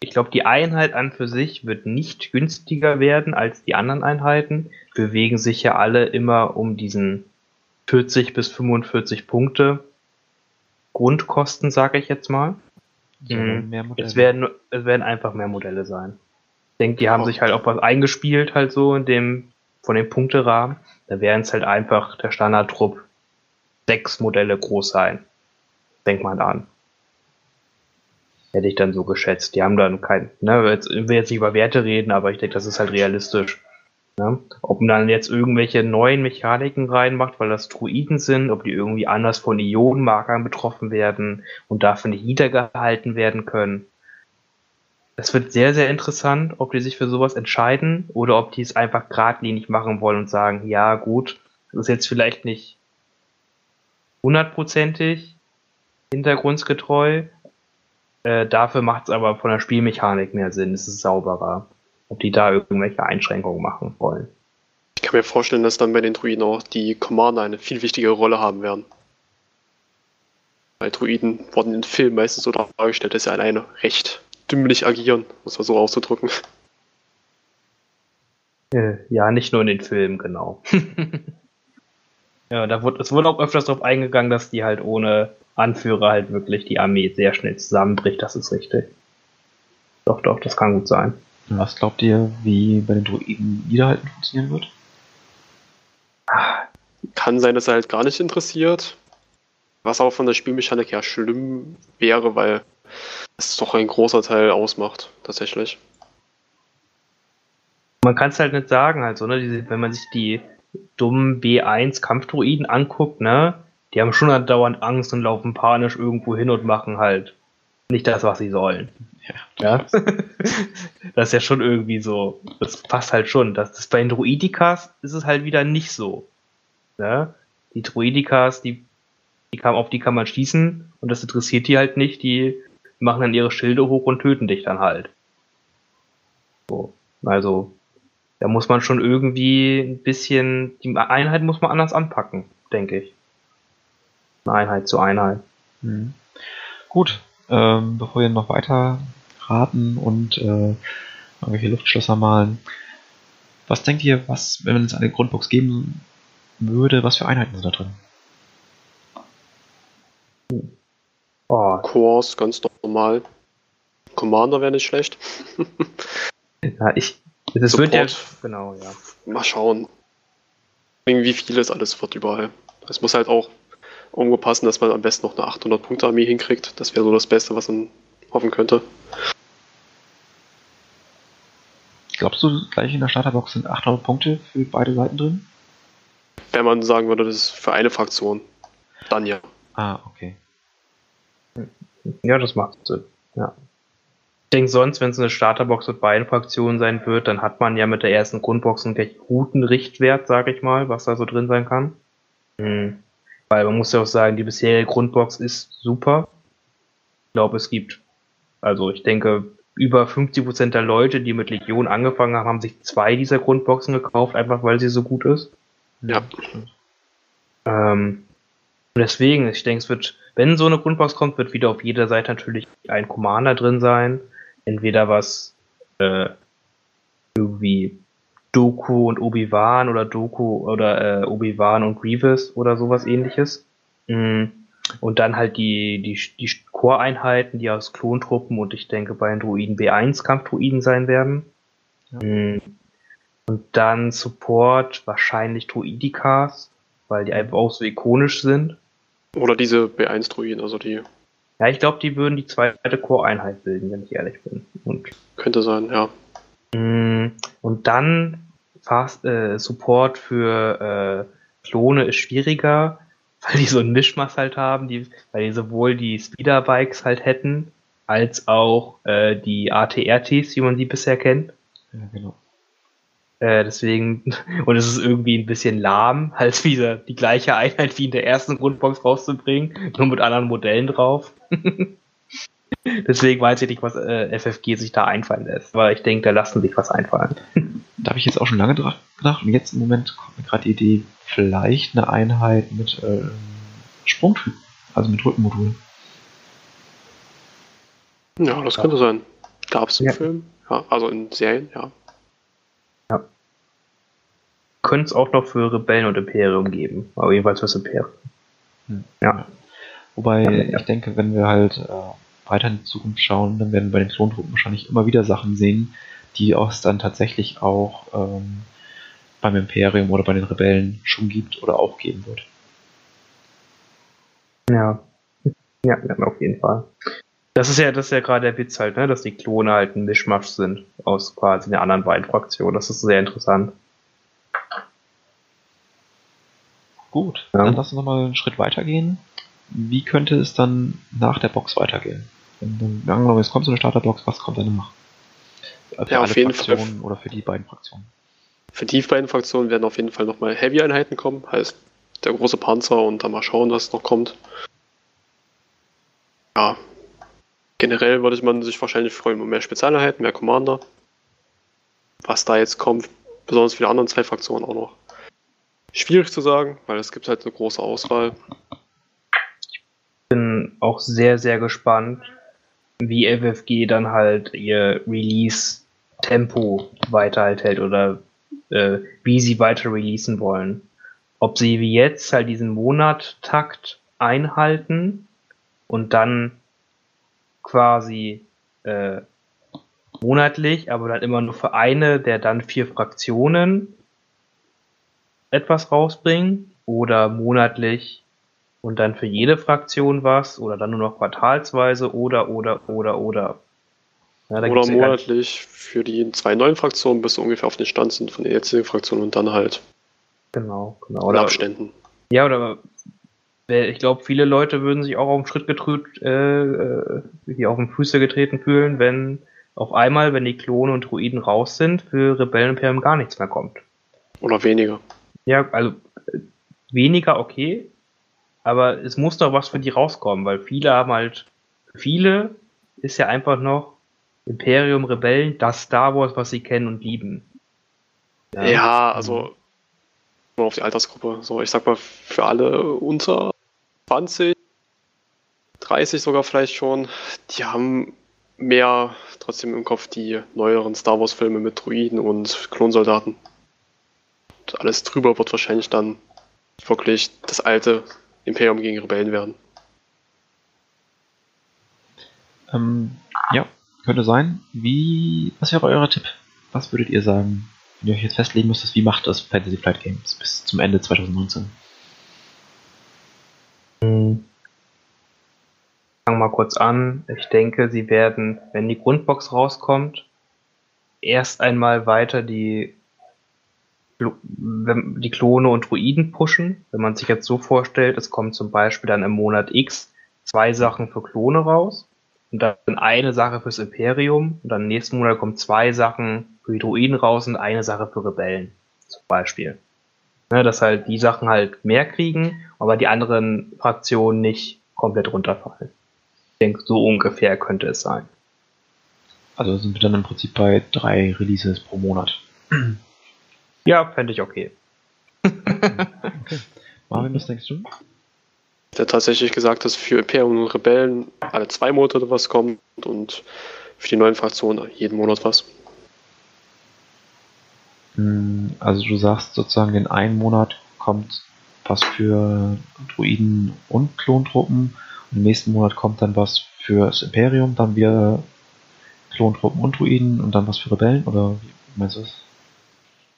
Ich glaube, die Einheit an für sich wird nicht günstiger werden als die anderen Einheiten. Bewegen sich ja alle immer um diesen 40 bis 45 Punkte Grundkosten, sage ich jetzt mal. Mhm. Es, werden, es werden einfach mehr Modelle sein. Ich denke, die haben oh. sich halt auch was eingespielt, halt so in dem, von dem Punkterahmen. Da werden es halt einfach der Standardtrupp sechs Modelle groß sein. Denk mal an. Hätte ich dann so geschätzt. Die haben dann kein, ne, jetzt, ich will jetzt nicht über Werte reden, aber ich denke, das ist halt realistisch. Ne? Ob man dann jetzt irgendwelche neuen Mechaniken reinmacht, weil das Druiden sind, ob die irgendwie anders von Ionenmarkern betroffen werden und dafür nicht niedergehalten werden können. Es wird sehr, sehr interessant, ob die sich für sowas entscheiden oder ob die es einfach geradlinig machen wollen und sagen, ja gut, das ist jetzt vielleicht nicht hundertprozentig hintergrundsgetreu, äh, dafür macht es aber von der Spielmechanik mehr Sinn, es ist sauberer ob die da irgendwelche Einschränkungen machen wollen. Ich kann mir vorstellen, dass dann bei den Druiden auch die Commander eine viel wichtigere Rolle haben werden. Weil Druiden wurden in Filmen meistens so dargestellt, dass sie alleine recht dümmlich agieren, muss man so auszudrücken. Äh, ja, nicht nur in den Filmen, genau. ja, da wurde, es wurde auch öfters darauf eingegangen, dass die halt ohne Anführer halt wirklich die Armee sehr schnell zusammenbricht, das ist richtig. Doch, doch, das kann gut sein. Was glaubt ihr, wie bei den Druiden Wiederhalten funktionieren wird? Kann sein, dass er halt gar nicht interessiert. Was aber von der Spielmechanik her schlimm wäre, weil es doch ein großer Teil ausmacht, tatsächlich. Man kann es halt nicht sagen, halt so, ne? wenn man sich die dummen B1 Kampfdruiden anguckt, ne? Die haben schon dauernd Angst und laufen panisch irgendwo hin und machen halt nicht das, was sie sollen. Ja. ja? das ist ja schon irgendwie so, das passt halt schon. Das, das bei den Druidikas ist es halt wieder nicht so. Ja? Die Druidikas, die, die kann, auf die kann man schießen und das interessiert die halt nicht. Die machen dann ihre Schilde hoch und töten dich dann halt. So. Also, da muss man schon irgendwie ein bisschen, die Einheit muss man anders anpacken, denke ich. Einheit zu Einheit. Mhm. Gut, ähm, bevor wir noch weiter raten und äh, irgendwelche Luftschlösser malen. Was denkt ihr, was, wenn es eine Grundbox geben würde, was für Einheiten sind da drin? Oh. Cores, ganz normal. Commander wäre nicht schlecht. ja, ich. Das Support. wird ja. Genau, ja. Mal schauen. Wie viel es alles wird überall. Es muss halt auch irgendwo passen, dass man am besten noch eine 800-Punkte-Armee hinkriegt. Das wäre so das Beste, was man hoffen könnte. Glaubst du, gleich in der Starterbox sind 800 Punkte für beide Seiten drin? Wenn man sagen würde, das ist für eine Fraktion, dann ja. Ah, okay. Ja, das macht Sinn. Ja. Ich denke sonst, wenn es eine Starterbox mit beiden Fraktionen sein wird, dann hat man ja mit der ersten Grundbox einen recht guten Richtwert, sage ich mal, was da so drin sein kann. Hm. Weil man muss ja auch sagen, die bisherige Grundbox ist super. Ich glaube, es gibt, also ich denke, über 50% der Leute, die mit Legion angefangen haben, haben sich zwei dieser Grundboxen gekauft, einfach weil sie so gut ist. Ja. Ähm, deswegen, ich denke, es wird, wenn so eine Grundbox kommt, wird wieder auf jeder Seite natürlich ein Commander drin sein. Entweder was äh, irgendwie Doku und Obi-Wan oder Doku oder äh, Obi-Wan und Grievous oder sowas ähnliches. Mm. Und dann halt die, die, die Core-Einheiten, die aus Klontruppen und ich denke bei den Druiden B1 Kampfdruiden sein werden. Ja. Mm. Und dann Support wahrscheinlich Druidikas, weil die einfach auch so ikonisch sind. Oder diese B1-Druiden, also die Ja, ich glaube, die würden die zweite Core-Einheit bilden, wenn ich ehrlich bin. Und, Könnte sein, ja. Mh, und dann Fast, äh, Support für äh, Klone ist schwieriger, weil die so einen Mischmasch halt haben, die, weil die sowohl die Speederbikes halt hätten, als auch äh, die ATRTs, wie man die bisher kennt. Ja, genau. Äh, deswegen, und es ist irgendwie ein bisschen lahm, halt wieder die gleiche Einheit wie in der ersten Grundbox rauszubringen, nur mit anderen Modellen drauf. Deswegen weiß ich nicht, was äh, FFG sich da einfallen lässt. Aber ich denke, da lassen sich was einfallen. Da habe ich jetzt auch schon lange dra- gedacht und jetzt im Moment kommt mir gerade die Idee, vielleicht eine Einheit mit äh, Sprungtyp, also mit Rückenmodul. Ja, das könnte sein. Gab es im Ja. Film? Ja, also in Serien, ja. Könnte es auch noch für Rebellen und Imperium geben, aber jedenfalls fürs Imperium. Hm. Ja. Wobei Ja, ja. ich denke, wenn wir halt äh, weiter in die Zukunft schauen, dann werden wir bei den Klontruppen wahrscheinlich immer wieder Sachen sehen, die es dann tatsächlich auch ähm, beim Imperium oder bei den Rebellen schon gibt oder auch geben wird. Ja. Ja, auf jeden Fall. Das ist ja, das ist ja gerade der Witz halt, ne, dass die Klone halt ein Mischmasch sind aus quasi den anderen beiden Fraktionen. Das ist sehr interessant. Gut, Ja. dann lass uns nochmal einen Schritt weitergehen. Wie könnte es dann nach der Box weitergehen? Wenn dann, angenommen, es kommt so eine Starterbox, was kommt danach? Für Ja, auf jeden Fall. Fraktionen oder für die beiden Fraktionen. Für die beiden Fraktionen werden auf jeden Fall nochmal Heavy-Einheiten kommen, heißt der große Panzer und dann mal schauen, was noch kommt. Ja, generell würde man sich wahrscheinlich freuen über mehr Spezialeinheiten, mehr Commander. Was da jetzt kommt, besonders für die anderen zwei Fraktionen auch noch. Schwierig zu sagen, weil es gibt halt eine große Auswahl. Bin auch sehr, sehr gespannt, wie FFG dann halt ihr Release-Tempo weiter halt hält oder äh, wie sie weiter releasen wollen. Ob sie wie jetzt halt diesen Monattakt einhalten und dann quasi äh, monatlich, aber dann immer nur für eine der dann vier Fraktionen etwas rausbringen oder monatlich und dann für jede Fraktion was oder dann nur noch quartalsweise oder oder oder oder. Ja, Oder ja monatlich für die zwei neuen Fraktionen, bis sie ungefähr auf den Stand sind von den jetzigen Fraktionen und dann halt Genau, genau. Oder, Abständen. ja, oder ich glaube, viele Leute würden sich auch auf den Schritt getrübt, äh, äh, wie auf den Füße getreten fühlen, wenn auf einmal, wenn die Klone und Druiden raus sind, für Rebellenimperium gar nichts mehr kommt. Oder weniger. Ja, also äh, weniger okay, aber es muss doch was für die rauskommen, weil viele haben halt, viele ist ja einfach noch Imperium, Rebellen, das Star Wars, was sie kennen und lieben. Ja, also nur auf die Altersgruppe. So, ich sag mal, für alle unter 20, 30 sogar vielleicht schon, die haben mehr trotzdem im Kopf die neueren Star Wars-Filme mit Druiden und Klonsoldaten. Und alles drüber wird wahrscheinlich dann wirklich das alte Imperium gegen Rebellen werden. Ähm, ja, könnte sein. Wie, was wäre euer Tipp? Was würdet ihr sagen, wenn ihr euch jetzt festlegen müsstet, wie macht das Fantasy Flight Games bis zum Ende 2019? Hm. Fangen wir mal kurz an. Ich denke, sie werden, wenn die Grundbox rauskommt, erst einmal weiter die, die Klone und Druiden pushen. Wenn man sich jetzt so vorstellt, es kommt zum Beispiel dann im Monat X zwei Sachen für Klone raus und dann eine Sache fürs Imperium und dann im nächsten Monat kommen zwei Sachen für die Druiden raus und eine Sache für Rebellen zum Beispiel. Ne, dass halt die Sachen halt mehr kriegen, aber die anderen Fraktionen nicht komplett runterfallen. Ich denke, so ungefähr könnte es sein. Also sind wir dann im Prinzip bei drei Releases pro Monat. Ja, fände ich okay. Marvin, was denkst du? Der tatsächlich gesagt, dass für Imperium und Rebellen alle zwei Monate was kommt und für die neuen Fraktionen jeden Monat was. Hm, Also du sagst sozusagen, in einem Monat kommt was für Druiden und Klontruppen und im nächsten Monat kommt dann was für das Imperium, dann wieder Klontruppen und Druiden und dann was für Rebellen oder wie meinst du das?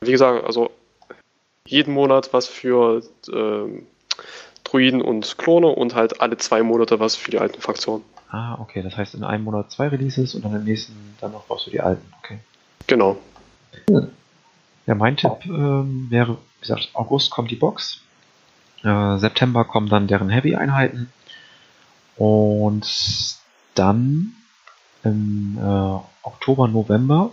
Wie gesagt, also jeden Monat was für ähm, Druiden und Klone und halt alle zwei Monate was für die alten Fraktionen. Ah, okay. Das heißt, in einem Monat zwei Releases und dann im nächsten dann noch brauchst du die alten. Okay. Genau. Ja, mein Tipp ähm, wäre, wie gesagt, August kommt die Box. Äh, September kommen dann deren Heavy-Einheiten. Und dann im äh, Oktober, November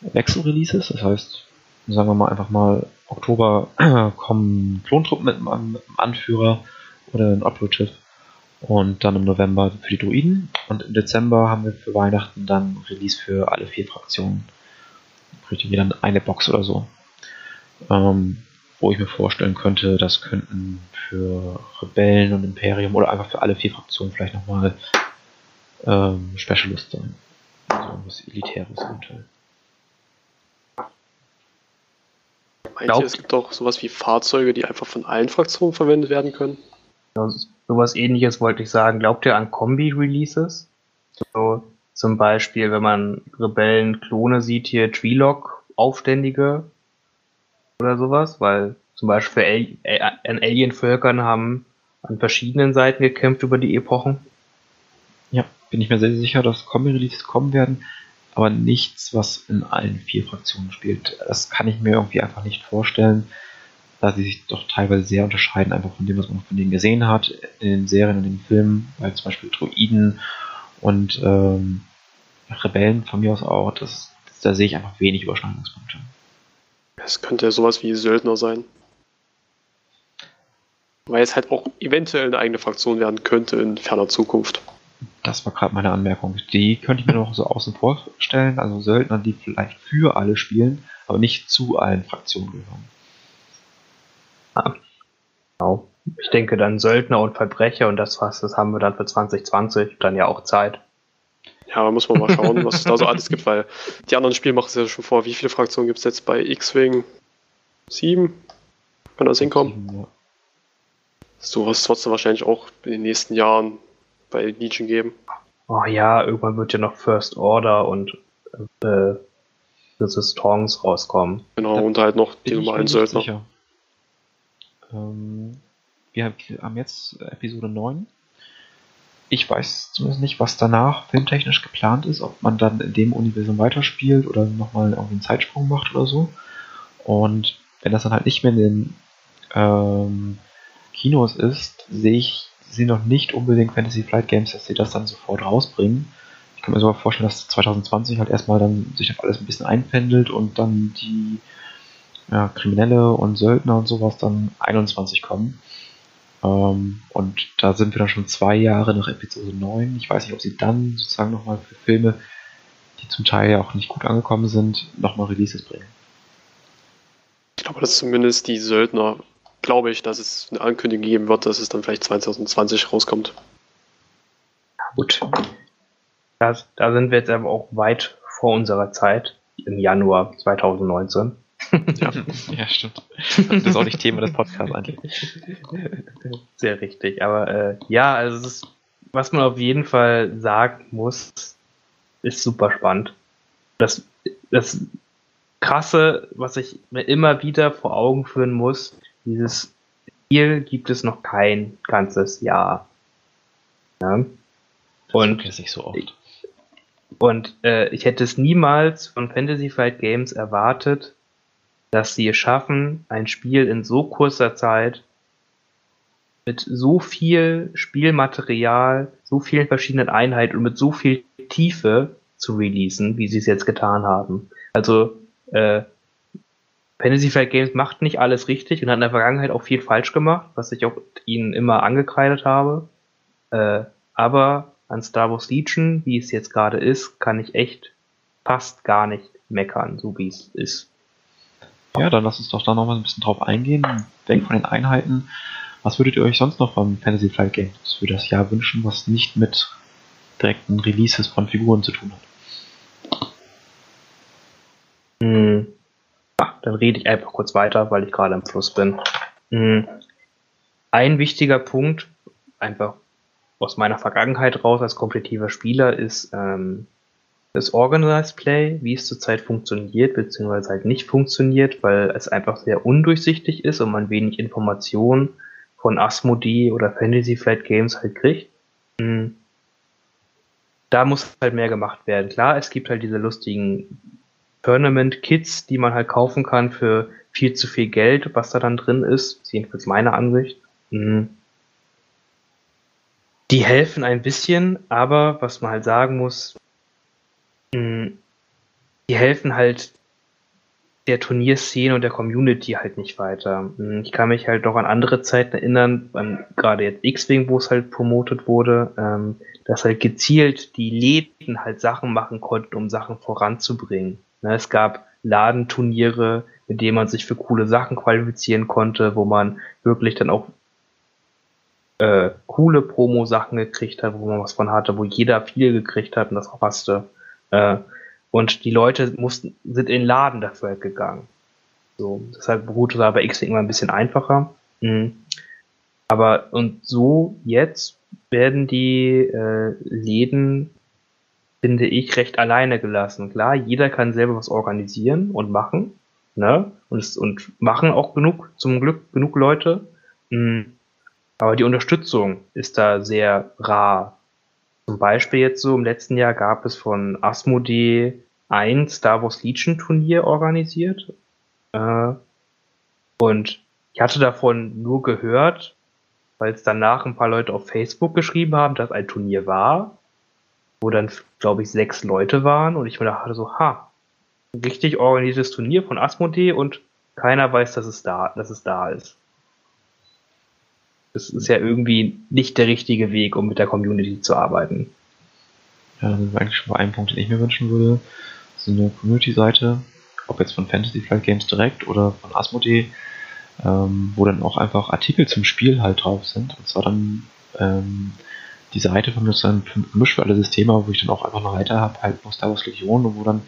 Wechselreleases. Das heißt, sagen wir mal einfach mal, Oktober kommen Klontruppen mit, einem Anführer oder ein Operative. Und dann im November für die Druiden. Und im Dezember haben wir für Weihnachten dann Release für alle vier Fraktionen. Kriegt ihr dann eine Box oder so. Ähm, wo ich mir vorstellen könnte, das könnten für Rebellen und Imperium oder einfach für alle vier Fraktionen vielleicht nochmal ähm, Specialist sein. Also irgendwas Elitäres eventuell. Manche, es gibt auch sowas wie Fahrzeuge, die einfach von allen Fraktionen verwendet werden können. Ja, sowas ähnliches wollte ich sagen. Glaubt ihr an Kombi-Releases? So, zum Beispiel, wenn man Rebellen-Klone sieht, hier Twi'lok, Aufständige oder sowas, weil zum Beispiel Al an Alien-Völkern haben an verschiedenen Seiten gekämpft über die Epochen. Ja, bin ich mir sehr sicher, dass Kombi-Releases kommen werden, aber nichts, was in allen vier Fraktionen spielt. Das kann ich mir irgendwie einfach nicht vorstellen da sie sich doch teilweise sehr unterscheiden, einfach von dem, was man von denen gesehen hat, in den Serien und in den Filmen, weil zum Beispiel Druiden und ähm, Rebellen von mir aus auch, das, da sehe ich einfach wenig Überschneidungspunkte. Es könnte ja sowas wie Söldner sein. Weil es halt auch eventuell eine eigene Fraktion werden könnte in ferner Zukunft. Das war gerade meine Anmerkung. Die könnte ich mir noch so außen vor stellen, also Söldner, die vielleicht für alle spielen, aber nicht zu allen Fraktionen gehören. Genau. Ich denke dann Söldner und Verbrecher und das was, das haben wir dann für 2020 dann ja auch Zeit. Ja, muss man mal schauen, was es da so alles gibt, weil die anderen Spiele machen es ja schon vor. Wie viele Fraktionen gibt es jetzt bei X-Wing? Sieben? Kann das hinkommen? Ja. Sowas trotzdem wahrscheinlich auch in den nächsten Jahren bei Legion geben. Oh ja, irgendwann wird ja noch First Order und äh, Resistance rauskommen. Genau, und halt noch die normalen Söldner. Sicher. Ähm, wir haben jetzt Episode 9. Ich weiß zumindest nicht, was danach filmtechnisch geplant ist, ob man dann in dem Universum weiterspielt oder nochmal irgendwie einen Zeitsprung macht oder so. Und wenn das dann halt nicht mehr in den ähm, Kinos ist, sehe ich sie noch nicht unbedingt Fantasy Flight Games, dass sie das dann sofort rausbringen. Ich kann mir sogar vorstellen, dass 2020 halt erstmal dann sich das alles ein bisschen einpendelt und dann die ja, Kriminelle und Söldner und sowas dann 21 kommen. Ähm, und da sind wir dann schon zwei Jahre nach Episode 9. Ich weiß nicht, ob sie dann sozusagen nochmal für Filme, die zum Teil ja auch nicht gut angekommen sind, nochmal Releases bringen. Ich glaube, dass zumindest die Söldner, glaube ich, dass es eine Ankündigung geben wird, dass es dann vielleicht 2020 rauskommt. Ja, gut. Das, da sind wir jetzt aber auch weit vor unserer Zeit, im Januar 2019 ja, ja, stimmt. Das ist auch nicht Thema des Podcasts eigentlich. Sehr richtig. Aber äh, ja, also ist, was man auf jeden Fall sagen muss, ist super spannend. Das, das Krasse, was ich mir immer wieder vor Augen führen muss, dieses Spiel gibt es noch kein ganzes Jahr. Ja? Und das nicht so oft. Und äh, ich hätte es niemals von Fantasy Flight Games erwartet, dass sie es schaffen, ein Spiel in so kurzer Zeit mit so viel Spielmaterial, so vielen verschiedenen Einheiten und mit so viel Tiefe zu releasen, wie sie es jetzt getan haben. Also äh, Fantasy Flight Games macht nicht alles richtig und hat in der Vergangenheit auch viel falsch gemacht, was ich auch ihnen immer angekreidet habe. Äh, aber an Star Wars Legion, wie es jetzt gerade ist, kann ich echt fast gar nicht meckern, so wie es ist. Ja, dann lasst uns doch da nochmal ein bisschen drauf eingehen. Weg von den Einheiten. Was würdet ihr euch sonst noch vom Fantasy Flight Games für das Jahr wünschen, was nicht mit direkten Releases von Figuren zu tun hat? Hm. Ach, dann rede ich einfach kurz weiter, weil ich gerade im Fluss bin. Hm. Ein wichtiger Punkt, einfach aus meiner Vergangenheit raus als kompetitiver Spieler, ist ähm, das Organized Play, wie es zurzeit funktioniert, beziehungsweise halt nicht funktioniert, weil es einfach sehr undurchsichtig ist und man wenig Informationen von Asmodee oder Fantasy Flight Games halt kriegt. Hm. da muss halt mehr gemacht werden. Klar, es gibt halt diese lustigen Tournament-Kits, die man halt kaufen kann für viel zu viel Geld, was da dann drin ist. Ist jedenfalls meine Ansicht. Mhm. Die helfen ein bisschen, aber was man halt sagen muss, mh, die helfen halt der Turnierszene und der Community halt nicht weiter. Hm, ich kann mich halt noch an andere Zeiten erinnern, an gerade jetzt X-Wing, wo es halt promotet wurde, ähm, dass halt gezielt die Läden halt Sachen machen konnten, um Sachen voranzubringen. Ne, es gab Ladenturniere, mit denen man sich für coole Sachen qualifizieren konnte, wo man wirklich dann auch äh, coole Promo-Sachen gekriegt hat, wo man was von hatte, wo jeder viel gekriegt hat und das auch passte. Äh, und die Leute mussten, sind in den Laden dafür halt gegangen. So, deshalb beruht es bei X immer ein bisschen einfacher. Mhm. Aber und so jetzt werden die äh, Läden, finde ich, recht alleine gelassen. Klar, jeder kann selber was organisieren und machen, ne? Und, und machen auch genug, zum Glück genug Leute. Mhm. Aber die Unterstützung ist da sehr rar. Zum Beispiel jetzt so im letzten Jahr gab es von Asmodee ein Star Wars Legion Turnier organisiert. Äh, und ich hatte davon nur gehört, weil es danach ein paar Leute auf Facebook geschrieben haben, dass ein Turnier war, wo dann, glaube ich, sechs Leute waren und ich mir dachte so, ha, richtig organisiertes Turnier von Asmodee und keiner weiß, dass es da, dass es da ist. Das ist ja irgendwie nicht der richtige Weg, um mit der Community zu arbeiten. Ja, das ist eigentlich schon ein Punkt, den ich mir wünschen würde. So eine Community-Seite, ob jetzt von Fantasy Flight Games direkt oder von Asmodee, ähm, wo dann auch einfach Artikel zum Spiel halt drauf sind. Und zwar dann ähm, die Seite von mir ist dann Gemisch für alle Systeme, wo ich dann auch einfach eine Seite habe, halt nur Star Wars Legion, wo dann,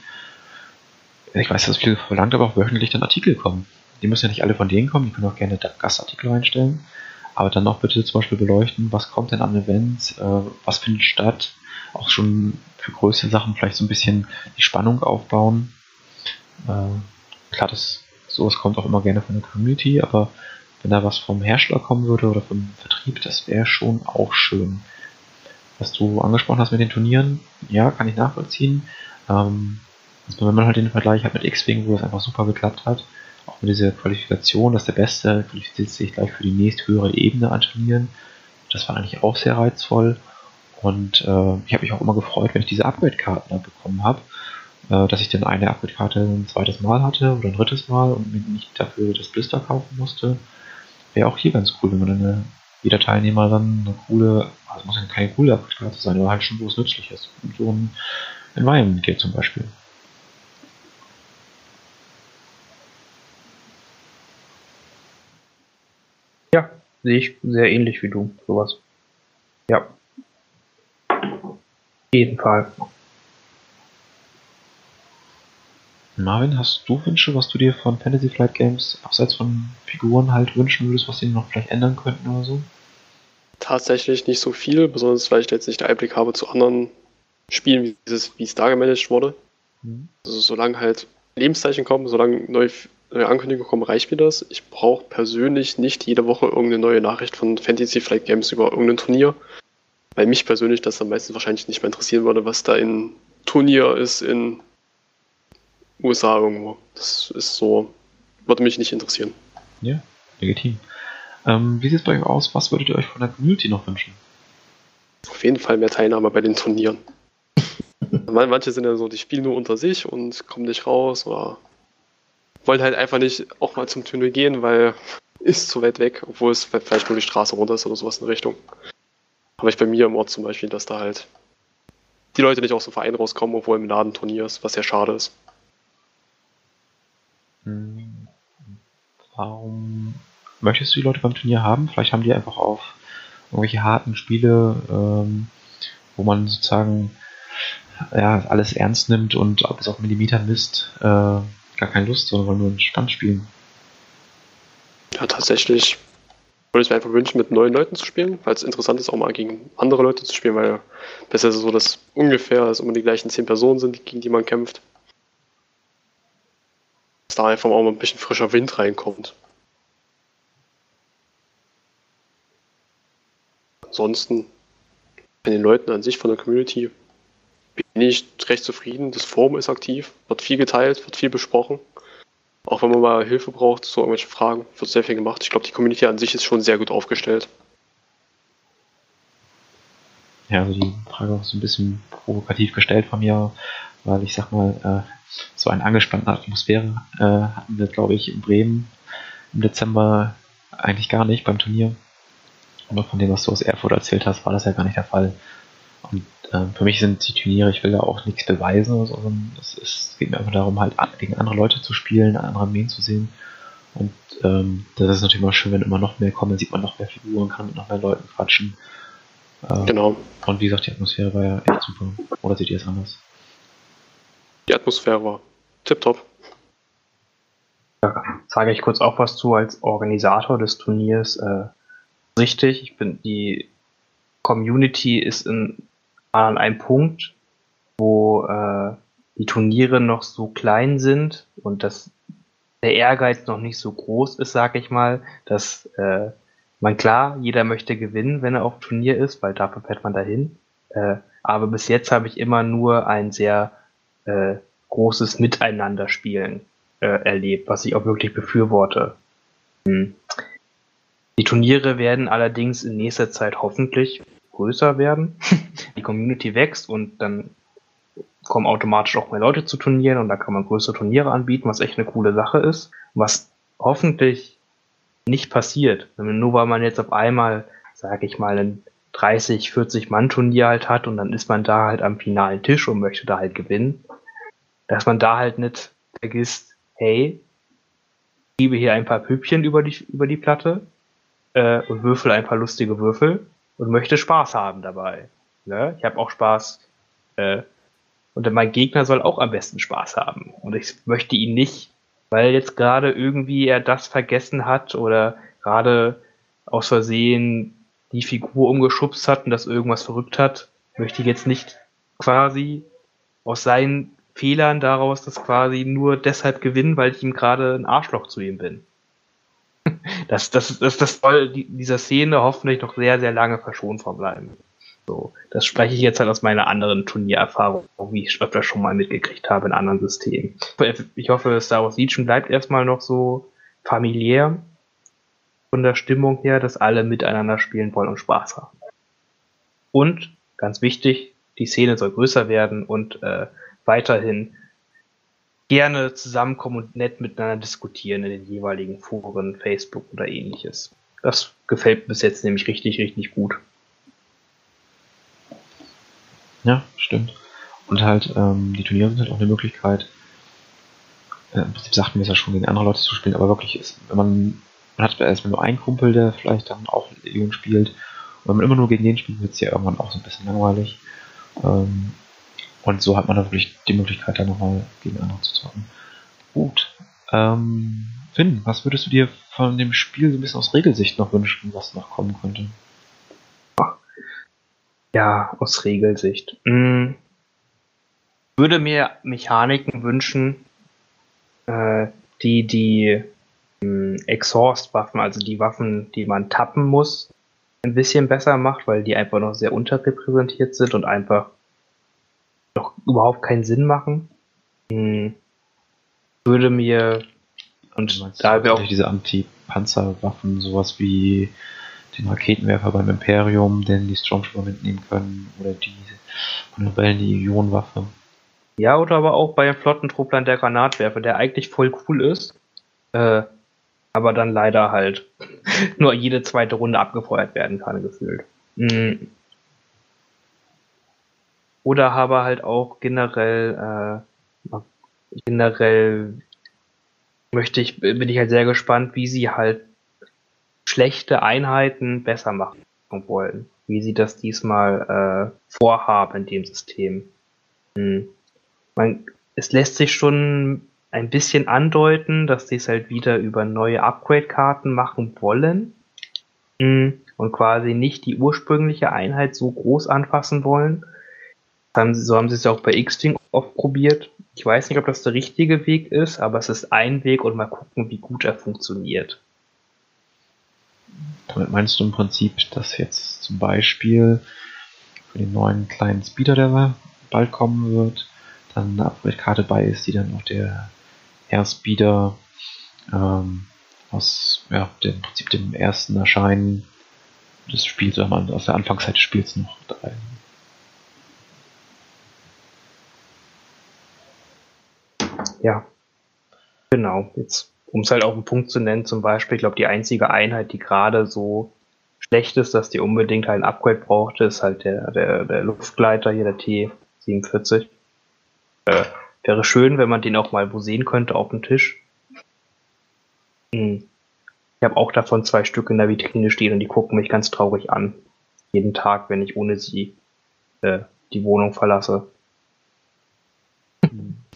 ich weiß, dass viel verlangt, aber auch wöchentlich dann Artikel kommen. Die müssen ja nicht alle von denen kommen, die können auch gerne Gastartikel reinstellen. Aber dann auch bitte zum Beispiel beleuchten, was kommt denn an Events, äh, was findet statt, auch schon für größere Sachen vielleicht so ein bisschen die Spannung aufbauen. Äh, klar, das sowas kommt auch immer gerne von der Community, aber wenn da was vom Hersteller kommen würde oder vom Vertrieb, das wäre schon auch schön. Was du angesprochen hast mit den Turnieren, ja, kann ich nachvollziehen. Ähm, also wenn man halt den Vergleich hat mit X-Wing, wo es einfach super geklappt hat, auch mit dieser Qualifikation, dass der Beste qualifiziert sich gleich für die nächsthöhere Ebene an Turnieren. Das war eigentlich auch sehr reizvoll. Und äh, ich habe mich auch immer gefreut, wenn ich diese Upgrade-Karten bekommen habe, äh, dass ich dann eine Upgrade-Karte ein zweites Mal hatte oder ein drittes Mal und mir nicht dafür das Blister kaufen musste. Wäre auch hier ganz cool, wenn man dann eine, jeder Teilnehmer dann eine coole, also muss ja keine coole Upgrade-Karte sein, aber halt schon, wo es nützlich ist. Und so ein Environment geht zum Beispiel. Ja, sehe ich sehr ähnlich wie du, sowas. Ja jeden Fall. Marvin, hast du Wünsche, was du dir von Fantasy Flight Games abseits von Figuren halt wünschen würdest, was sie noch vielleicht ändern könnten oder so? Tatsächlich nicht so viel, besonders weil ich jetzt nicht den Einblick habe zu anderen Spielen, wie, dieses, wie es da gemanagt wurde. Mhm. Also solange halt Lebenszeichen kommen, solange neue, neue Ankündigungen kommen, reicht mir das. Ich brauche persönlich nicht jede Woche irgendeine neue Nachricht von Fantasy Flight Games über irgendein Turnier weil mich persönlich das am meisten wahrscheinlich nicht mehr interessieren würde, was da in Turnier ist in USA irgendwo. Das ist so, würde mich nicht interessieren. Ja, legitim. Ähm, wie sieht es bei euch aus? Was würdet ihr euch von der Community noch wünschen? Auf jeden Fall mehr Teilnahme bei den Turnieren. Manche sind ja so, die spielen nur unter sich und kommen nicht raus oder wollen halt einfach nicht auch mal zum Turnier gehen, weil ist zu weit weg, obwohl es vielleicht nur die Straße runter ist oder sowas in Richtung. Aber ich bei mir im Ort zum Beispiel, dass da halt die Leute nicht aus dem Verein rauskommen, obwohl im Laden Turnier ist, was sehr schade ist. Hm. Warum möchtest du die Leute beim Turnier haben? Vielleicht haben die einfach auf irgendwelche harten Spiele, ähm, wo man sozusagen ja, alles ernst nimmt und bis auf Millimeter misst, äh, gar keine Lust, sondern wollen nur entspannt spielen. Ja, tatsächlich würde ich mir einfach wünschen, mit neuen Leuten zu spielen, weil es interessant ist, auch mal gegen andere Leute zu spielen, weil besser ist es so, dass ungefähr es immer die gleichen zehn Personen sind, gegen die man kämpft. Dass da einfach auch mal ein bisschen frischer Wind reinkommt. Ansonsten, bei den Leuten an sich von der Community, bin ich recht zufrieden. Das Forum ist aktiv, wird viel geteilt, wird viel besprochen. Auch wenn man mal Hilfe braucht zu irgendwelchen Fragen, wird sehr viel gemacht. Ich glaube, die Community an sich ist schon sehr gut aufgestellt. Ja, also die Frage auch so ein bisschen provokativ gestellt von mir, weil ich sag mal, äh, so eine angespannte Atmosphäre äh, hatten wir, glaube ich, in Bremen im Dezember eigentlich gar nicht beim Turnier. Aber von dem, was du aus Erfurt erzählt hast, war das ja gar nicht der Fall. Und äh, für mich sind die Turniere, ich will da auch nichts beweisen oder so, sondern es, es geht mir einfach darum, halt gegen andere Leute zu spielen, andere Armeen zu sehen. Und ähm, das ist natürlich mal schön, wenn immer noch mehr kommen, dann sieht man noch mehr Figuren, kann mit noch mehr Leuten quatschen. Äh, genau. Und wie gesagt, die Atmosphäre war ja echt super. Oder seht ihr es anders? Die Atmosphäre war tipptopp. Da sage ich kurz auch was zu als Organisator des Turniers. Äh, richtig, ich bin die Community ist in, an einem Punkt, wo äh, die Turniere noch so klein sind und dass der Ehrgeiz noch nicht so groß ist, sage ich mal, dass äh, man klar, jeder möchte gewinnen, wenn er auf Turnier ist, weil dafür fährt man dahin. Äh, aber bis jetzt habe ich immer nur ein sehr äh, großes Miteinanderspielen äh, erlebt, was ich auch wirklich befürworte. Hm. Die Turniere werden allerdings in nächster Zeit hoffentlich größer werden. Die Community wächst und dann kommen automatisch auch mehr Leute zu Turnieren und da kann man größere Turniere anbieten, was echt eine coole Sache ist. Was hoffentlich nicht passiert. Nur weil man jetzt auf einmal, sage ich mal, ein 30, 40 Mann Turnier halt hat und dann ist man da halt am finalen Tisch und möchte da halt gewinnen, dass man da halt nicht vergisst, hey, ich gebe hier ein paar Püppchen über die, über die Platte äh, und würfel ein paar lustige Würfel und möchte Spaß haben dabei. Ne? Ich habe auch Spaß äh, und mein Gegner soll auch am besten Spaß haben. Und ich möchte ihn nicht weil jetzt gerade irgendwie er das vergessen hat oder gerade aus Versehen die Figur umgeschubst hat und das irgendwas verrückt hat, möchte ich jetzt nicht quasi aus seinen Fehlern daraus das quasi nur deshalb gewinnen, weil ich ihm gerade ein Arschloch zu ihm bin. Das, das, das, das soll dieser Szene hoffentlich noch sehr, sehr lange verschont verbleiben. So, das spreche ich jetzt halt aus meiner anderen Turniererfahrung, wie ich öfter schon mal mitgekriegt habe in anderen Systemen. Ich hoffe, Star Wars Legion bleibt erstmal noch so familiär von der Stimmung her, dass alle miteinander spielen wollen und Spaß haben. Und, ganz wichtig, die Szene soll größer werden und äh, weiterhin gerne zusammenkommen und nett miteinander diskutieren in den jeweiligen Foren, Facebook oder ähnliches. Das gefällt bis jetzt nämlich richtig, richtig gut. Ja, stimmt. Und halt, ähm, die Turniere sind halt auch eine Möglichkeit, äh, im Prinzip sagten wir es ja schon, gegen andere Leute zu spielen, aber wirklich ist, wenn man, man hat erstmal nur einen Kumpel, der vielleicht dann auch Legion spielt, und wenn man immer nur gegen den spielt, wird es ja irgendwann auch so ein bisschen langweilig. Ähm, und so hat man dann wirklich die Möglichkeit, da nochmal gegen andere zu zocken. Gut. Ähm, Finn, was würdest du dir von dem Spiel so ein bisschen aus Regelsicht noch wünschen, was noch kommen könnte? Ja, aus Regelsicht. Hm. Würde mir Mechaniken wünschen, äh, die die hm, Exhaust-Waffen, also die Waffen, die man tappen muss, ein bisschen besser macht, weil die einfach noch sehr unterrepräsentiert sind und einfach noch überhaupt keinen Sinn machen. Hm. Würde mir und da wir auch diese Anti-Panzerwaffen, sowas wie den Raketenwerfer beim Imperium, den die Stormtrooper mitnehmen können, oder die von Rebellen die Ionenwaffe. Ja, oder aber auch bei Flottentruppern der Granatwerfer, der eigentlich voll cool ist, äh, aber dann leider halt nur jede zweite Runde abgefeuert werden kann, gefühlt. Mhm. Oder aber halt auch generell, äh, generell möchte ich, bin ich halt sehr gespannt, wie sie halt schlechte Einheiten besser machen wollen. Wie sie das diesmal äh, vorhaben in dem System. Hm. Man, es lässt sich schon ein bisschen andeuten, dass sie es halt wieder über neue Upgrade-Karten machen wollen hm. und quasi nicht die ursprüngliche Einheit so groß anfassen wollen. Haben so haben sie es auch bei X-Wing oft probiert. Ich weiß nicht, ob das der richtige Weg ist, aber es ist ein Weg und mal gucken, wie gut er funktioniert. Damit meinst du im Prinzip, dass jetzt zum Beispiel für den neuen kleinen Speeder, der bald kommen wird, dann eine Upgrade-Karte bei ist, die dann auch der Airspeeder ähm, aus ja, dem Prinzip dem ersten Erscheinen des Spiels, aus der Anfangszeit des Spiels noch Ja, genau. Jetzt, um es halt auf den Punkt zu nennen, zum Beispiel, ich glaube, die einzige Einheit, die gerade so schlecht ist, dass die unbedingt halt ein Upgrade brauchte, ist halt der, der, der Luftgleiter hier, der T-47. Äh, wäre schön, wenn man den auch mal wo sehen könnte auf dem Tisch. Hm. Ich habe auch davon zwei Stück in der Vitrine stehen und die gucken mich ganz traurig an. Jeden Tag, wenn ich ohne sie äh, die Wohnung verlasse.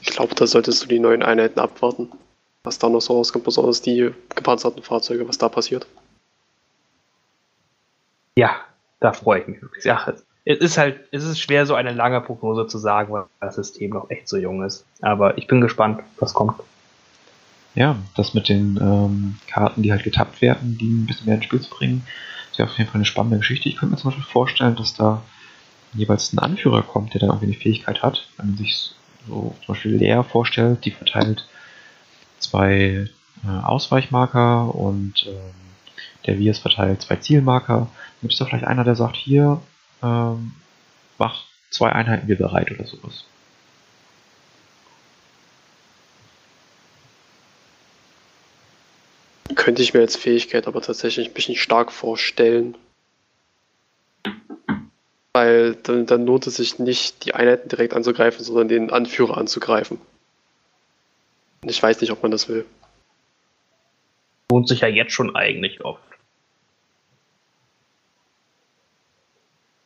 Ich glaube, da solltest du die neuen Einheiten abwarten. Was da noch so rauskommt, besonders die gepanzerten Fahrzeuge, was da passiert. Ja, da freue ich mich wirklich. Ja, es ist halt, es ist schwer, so eine lange Prognose zu sagen, weil das System noch echt so jung ist. Aber ich bin gespannt, was kommt. Ja, das mit den ähm, Karten, die halt getappt werden, die ein bisschen mehr ins Spiel zu bringen, ist ja auf jeden Fall eine spannende Geschichte. Ich könnte mir zum Beispiel vorstellen, dass da jeweils ein Anführer kommt, der dann irgendwie eine Fähigkeit hat. Wenn man sich so zum Beispiel Lea vorstellt, die verteilt zwei äh, Ausweichmarker und ähm, der Virs verteilt zwei Zielmarker. Gibt es da vielleicht einer, der sagt, hier, ähm, mach zwei Einheiten wir bereit oder sowas? Könnte ich mir als Fähigkeit aber tatsächlich ein bisschen stark vorstellen. Weil dann, dann lohnt es sich nicht, die Einheiten direkt anzugreifen, sondern den Anführer anzugreifen. Und ich weiß nicht, ob man das will. Lohnt sich ja jetzt schon eigentlich oft.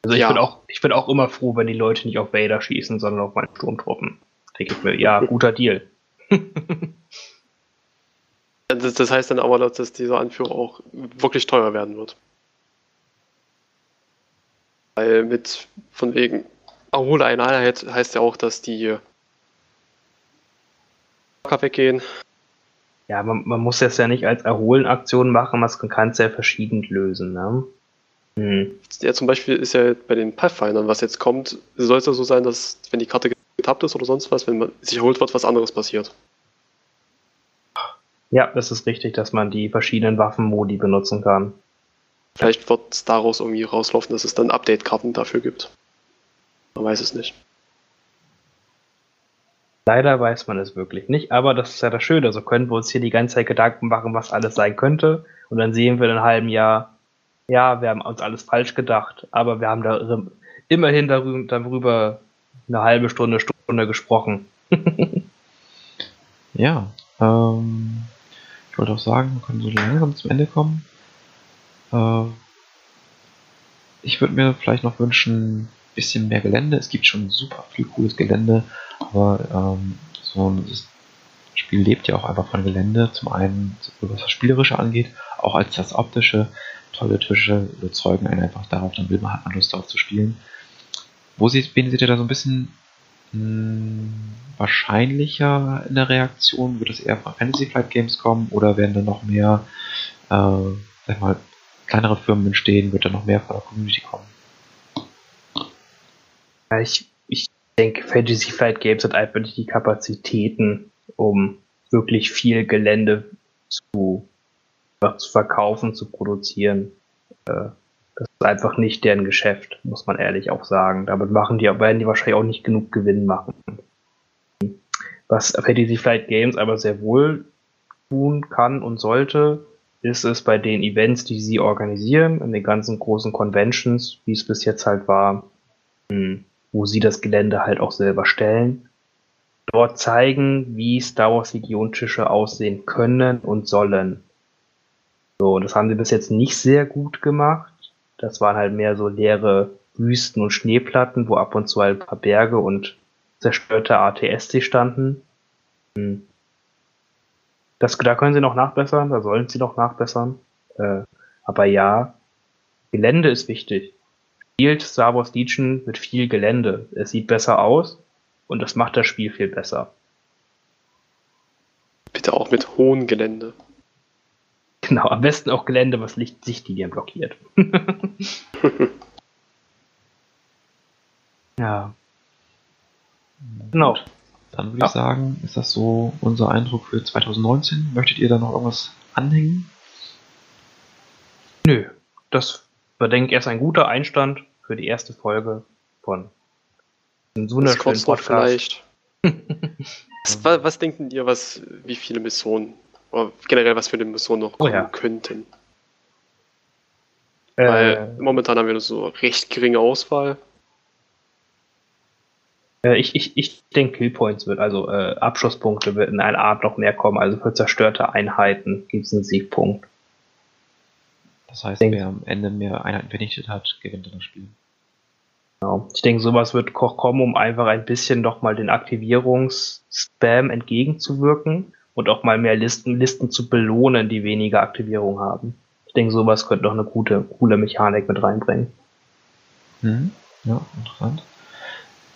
Also ich, ja. bin auch, ich bin auch immer froh, wenn die Leute nicht auf Vader schießen, sondern auf meinen Sturmtruppen. Denke ich mir, ja, guter Deal. Das, das heißt dann aber, dass dieser Anführer auch wirklich teuer werden wird. Weil mit, von wegen, erhole eine Einheit heißt ja auch, dass die weggehen. Ja, man, man muss das ja nicht als Erholen-Aktion machen, man kann es ja verschieden lösen. Ne? Hm. Ja, zum Beispiel ist ja bei den Pathfindern, was jetzt kommt, soll es ja so sein, dass wenn die Karte getappt ist oder sonst was, wenn man sich erholt wird, was anderes passiert. Ja, das ist richtig, dass man die verschiedenen Waffenmodi benutzen kann. Vielleicht wird es daraus irgendwie rauslaufen, dass es dann Update-Karten dafür gibt. Man weiß es nicht. Leider weiß man es wirklich nicht, aber das ist ja das Schöne. So können wir uns hier die ganze Zeit Gedanken machen, was alles sein könnte. Und dann sehen wir in einem halben Jahr, ja, wir haben uns alles falsch gedacht, aber wir haben da immerhin darüber eine halbe Stunde, Stunde gesprochen. ja, ähm, ich wollte auch sagen, wir können so langsam zum Ende kommen. Äh, ich würde mir vielleicht noch wünschen, ein bisschen mehr Gelände. Es gibt schon super viel cooles Gelände, aber ähm, so das Spiel lebt ja auch einfach von Gelände. Zum einen, was das Spielerische angeht, auch als das Optische. Tolle Tische überzeugen einen einfach darauf, dann will man, hat man Lust darauf zu spielen. Wo seht, wen seht ihr da so ein bisschen mh, hm, wahrscheinlicher in der Reaktion? Wird es eher von Fantasy Flight Games kommen oder werden da noch mehr, äh, sag mal, kleinere Firmen entstehen? Wird da noch mehr von der Community kommen? Ja, ich, ich denke, Fantasy Flight Games hat einfach nicht die Kapazitäten, um wirklich viel Gelände zu, zu verkaufen, zu produzieren. Äh, das ist einfach nicht deren Geschäft, muss man ehrlich auch sagen. Damit machen die, werden die wahrscheinlich auch nicht genug Gewinn machen. Was Fantasy Flight Games aber sehr wohl tun kann und sollte, ist es bei den Events, die sie organisieren, in den ganzen großen Conventions, wie es bis jetzt halt war, hm, wo sie das Gelände halt auch selber stellen, dort zeigen, wie Star Wars Legion-Tische aussehen können und sollen. So, das haben sie bis jetzt nicht sehr gut gemacht. Das waren halt mehr so leere Wüsten und Schneeplatten, wo ab und zu halt ein paar Berge und zerstörte ATSC standen. Das, da können sie noch nachbessern, da sollen sie noch nachbessern. Äh, aber ja, Gelände ist wichtig. Spielt Star Wars Legion mit viel Gelände. Es sieht besser aus und das macht das Spiel viel besser. Bitte auch mit hohem Gelände. Genau, am besten auch Gelände, was Licht Sichtlinien blockiert. ja. Genau. Dann würde Ja. ich sagen, ist das so unser Eindruck für 2019. Möchtet ihr da noch irgendwas anhängen? Nö, das war, denke ich, erst ein guter Einstand für die erste Folge von einem Das wunderschönen Podcast. vielleicht. was, wa- was denken ihr, was, wie viele Missionen, oder generell was für eine Mission noch Oh kommen ja. könnten? Weil Äh, momentan haben wir nur so recht geringe Auswahl. Äh, ich ich, ich denke, Killpoints wird, also äh, Abschlusspunkte wird in einer Art noch mehr kommen. Also für zerstörte Einheiten gibt es einen Siegpunkt. Das heißt, Denk- wer am Ende mehr Einheiten vernichtet hat, gewinnt in das Spiel. Genau. Ich denke, sowas wird ko- kommen, um einfach ein bisschen noch mal den Aktivierungsspam entgegenzuwirken und auch mal mehr Listen, Listen zu belohnen, die weniger Aktivierung haben. Ich denke, sowas könnte noch eine gute, coole Mechanik mit reinbringen. Mhm. Ja, interessant.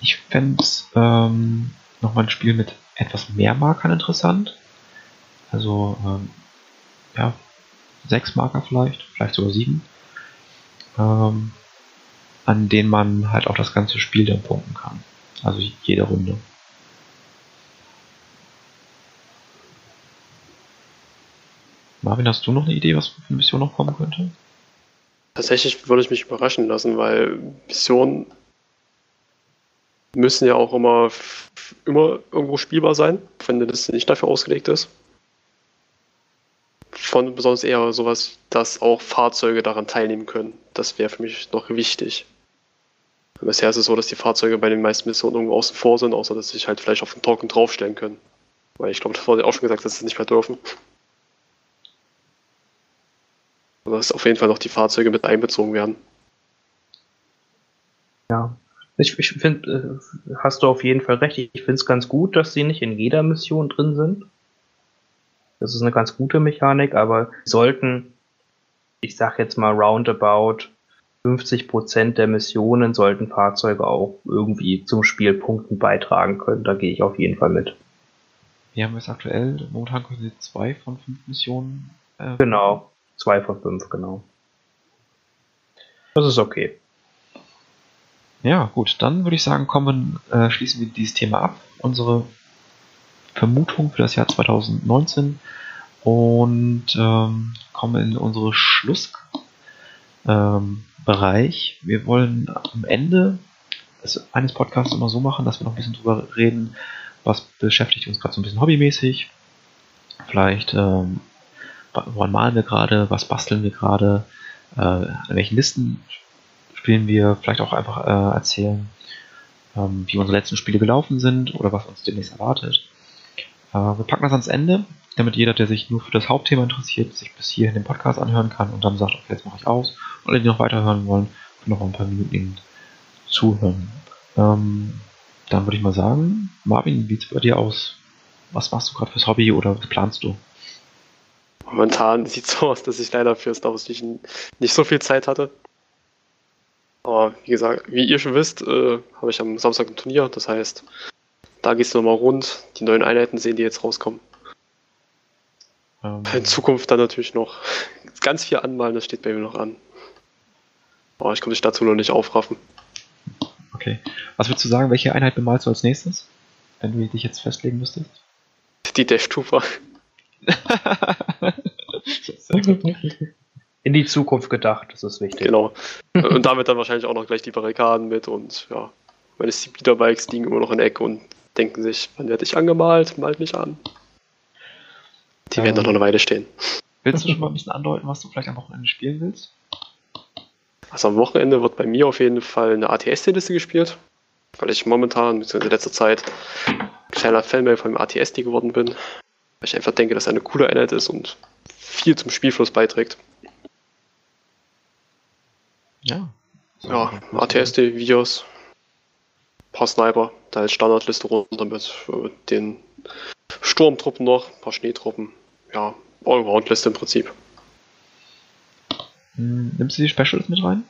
Ich fände ähm, nochmal ein Spiel mit etwas mehr Markern interessant. Also, ähm, ja, sechs Marker vielleicht, vielleicht sogar sieben. Ähm, an denen man halt auch das ganze Spiel dann punkten kann. Also jede Runde. Marvin, hast du noch eine Idee, was für eine Mission noch kommen könnte? Tatsächlich würde ich mich überraschen lassen, weil Missionen müssen ja auch immer, immer irgendwo spielbar sein, wenn das nicht dafür ausgelegt ist. Von besonders eher sowas, dass auch Fahrzeuge daran teilnehmen können. Das wäre für mich noch wichtig. Bisher ist es so, dass die Fahrzeuge bei den meisten Missionen irgendwo außen vor sind, außer dass sie sich halt vielleicht auf den Token draufstellen können. Weil ich glaube, das wurde auch schon gesagt, dass sie es nicht mehr dürfen. Aber dass auf jeden Fall noch die Fahrzeuge mit einbezogen werden. Ja. Ich, ich finde, äh, hast du auf jeden Fall recht. Ich finde es ganz gut, dass sie nicht in jeder Mission drin sind. Das ist eine ganz gute Mechanik, aber sollten, ich sag jetzt mal roundabout, 50% der Missionen sollten Fahrzeuge auch irgendwie zum Spielpunkten beitragen können. Da gehe ich auf jeden Fall mit. Wir haben jetzt aktuell, momentan können sie zwei von fünf Missionen. Äh, Genau. Zwei von fünf, genau. Das ist okay. Ja, gut, dann würde ich sagen, kommen, äh, schließen wir dieses Thema ab. Unsere Vermutung für das Jahr 2019 und ähm, kommen in unsere Schlussbereich. Ähm, Bereich. wir wollen am Ende eines Podcasts immer so machen, dass wir noch ein bisschen drüber reden, was beschäftigt uns gerade so ein bisschen hobbymäßig. Vielleicht, ähm, woran malen wir gerade, was basteln wir gerade, äh, an welchen Listen spielen wir, vielleicht auch einfach äh, erzählen, ähm, wie unsere letzten Spiele gelaufen sind oder was uns demnächst erwartet. Äh, wir packen das ans Ende, damit jeder, der sich nur für das Hauptthema interessiert, sich bis hierhin den Podcast anhören kann und dann sagt, okay, jetzt mache ich aus. Und alle, die noch weiterhören wollen, können noch ein paar Minuten zuhören. Ähm, dann würde ich mal sagen, Marvin, wie sieht es bei dir aus? Was machst du gerade fürs Hobby oder was planst du? Momentan sieht es so aus, dass ich leider für Star Wars nicht so viel Zeit hatte. Aber wie gesagt, wie ihr schon wisst, äh, habe ich am Samstag ein Turnier. Das heißt, da gehst du nochmal rund, die neuen Einheiten sehen, die jetzt rauskommen. Ähm, In Zukunft dann natürlich noch ganz viel anmalen, das steht bei mir noch an. Aber ich konnte mich dazu noch nicht aufraffen. okay. Was würdest du sagen, welche Einheit bemalst du als nächstes? Wenn du dich jetzt festlegen müsstest? Die Death Trooper. In die Zukunft gedacht, das ist wichtig. Genau. Und damit dann wahrscheinlich auch noch gleich die Barrikaden mit und ja, meine Speederbikes liegen immer noch in der Ecke und denken sich, wann werde ich angemalt? Malt mich an. Die werden Ähm. dann noch eine Weile stehen. Willst du schon mal ein bisschen andeuten, was du vielleicht am Wochenende spielen willst? Also am Wochenende wird bei mir auf jeden Fall eine ATST-Liste gespielt, weil ich momentan, beziehungsweise in letzter Zeit, kleiner Fan von dem ATST geworden bin. Weil ich einfach denke, dass er eine coole Einheit ist und viel zum Spielfluss beiträgt. Ja. Ja, ATST, Vios, paar Sniper, da als Standardliste runter mit äh, den Sturmtruppen noch, paar Schneetruppen. Ja, Allround-Liste im Prinzip. Hm, Nimmst du die Specials mit rein?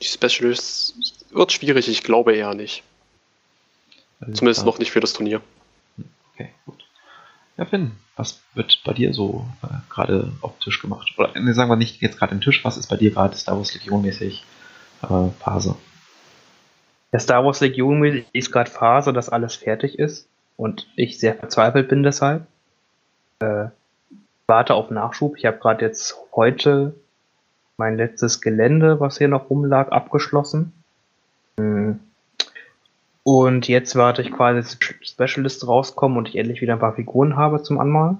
Die Specialists wird schwierig, ich glaube eher nicht. Also, Zumindest noch nicht für das Turnier. Okay, gut. Ja, Finn, was wird bei dir so äh, gerade auf Tisch gemacht? Oder ne, sagen wir nicht jetzt gerade im Tisch, was ist bei dir gerade Star Wars Legion mäßig äh, Phase? Der Star Wars Legion ist gerade Phase, dass alles fertig ist und ich sehr verzweifelt bin deshalb. Äh, warte auf Nachschub. Ich habe gerade jetzt heute mein letztes Gelände, was hier noch rumlag, abgeschlossen. Hm. Und jetzt warte ich quasi, dass die Specialist rauskommen und ich endlich wieder ein paar Figuren habe zum Anmalen.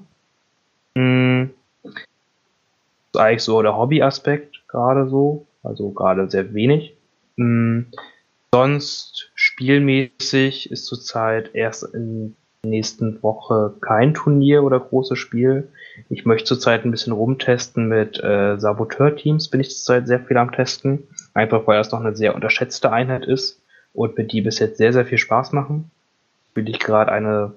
Hm. Das ist eigentlich so der Hobbyaspekt gerade so. Also gerade sehr wenig. Hm. Sonst spielmäßig ist zurzeit erst in der nächsten Woche kein Turnier oder großes Spiel. Ich möchte zurzeit ein bisschen rumtesten mit äh, Saboteur-Teams, bin ich zurzeit sehr viel am Testen. Einfach weil das noch eine sehr unterschätzte Einheit ist und mit die bis jetzt sehr, sehr viel Spaß machen. Spiele ich gerade eine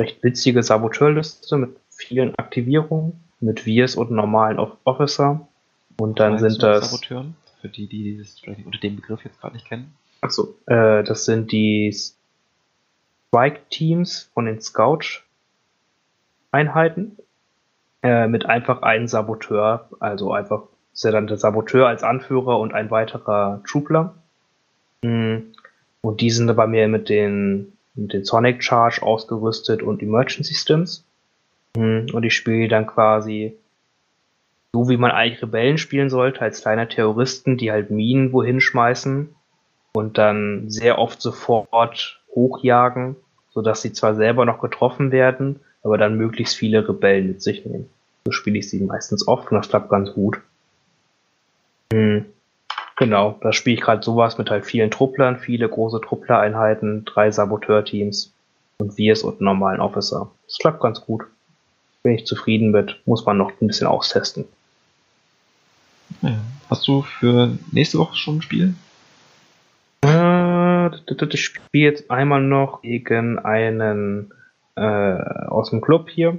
recht witzige Saboteurliste mit vielen Aktivierungen, mit Virs und normalen Officer. Und dann sind das. Saboteuren? Für die, die dieses vielleicht unter dem Begriff jetzt gerade nicht kennen. Achso, äh, das sind die Strike-Teams von den Scout-Einheiten äh, mit einfach einem Saboteur, also einfach ist ja dann der Saboteur als Anführer und ein weiterer Troopler. Mhm. Und die sind bei mir mit den, mit den Sonic Charge ausgerüstet und Emergency Systems. Mhm. Und ich spiele dann quasi so, wie man eigentlich Rebellen spielen sollte, als kleine Terroristen, die halt Minen wohin schmeißen und dann sehr oft sofort hochjagen, sodass sie zwar selber noch getroffen werden, aber dann möglichst viele Rebellen mit sich nehmen. So spiele ich sie meistens oft und das klappt ganz gut. Hm. Genau, da spiele ich gerade sowas mit halt vielen Trupplern, viele große Truppler-Einheiten, drei Saboteur-Teams und wir es und einen normalen Officer. Das klappt ganz gut. Bin ich zufrieden mit, muss man noch ein bisschen austesten. Ja. Hast du für nächste Woche schon ein Spiel? Äh, ich spiele jetzt einmal noch gegen einen äh, aus dem Club hier.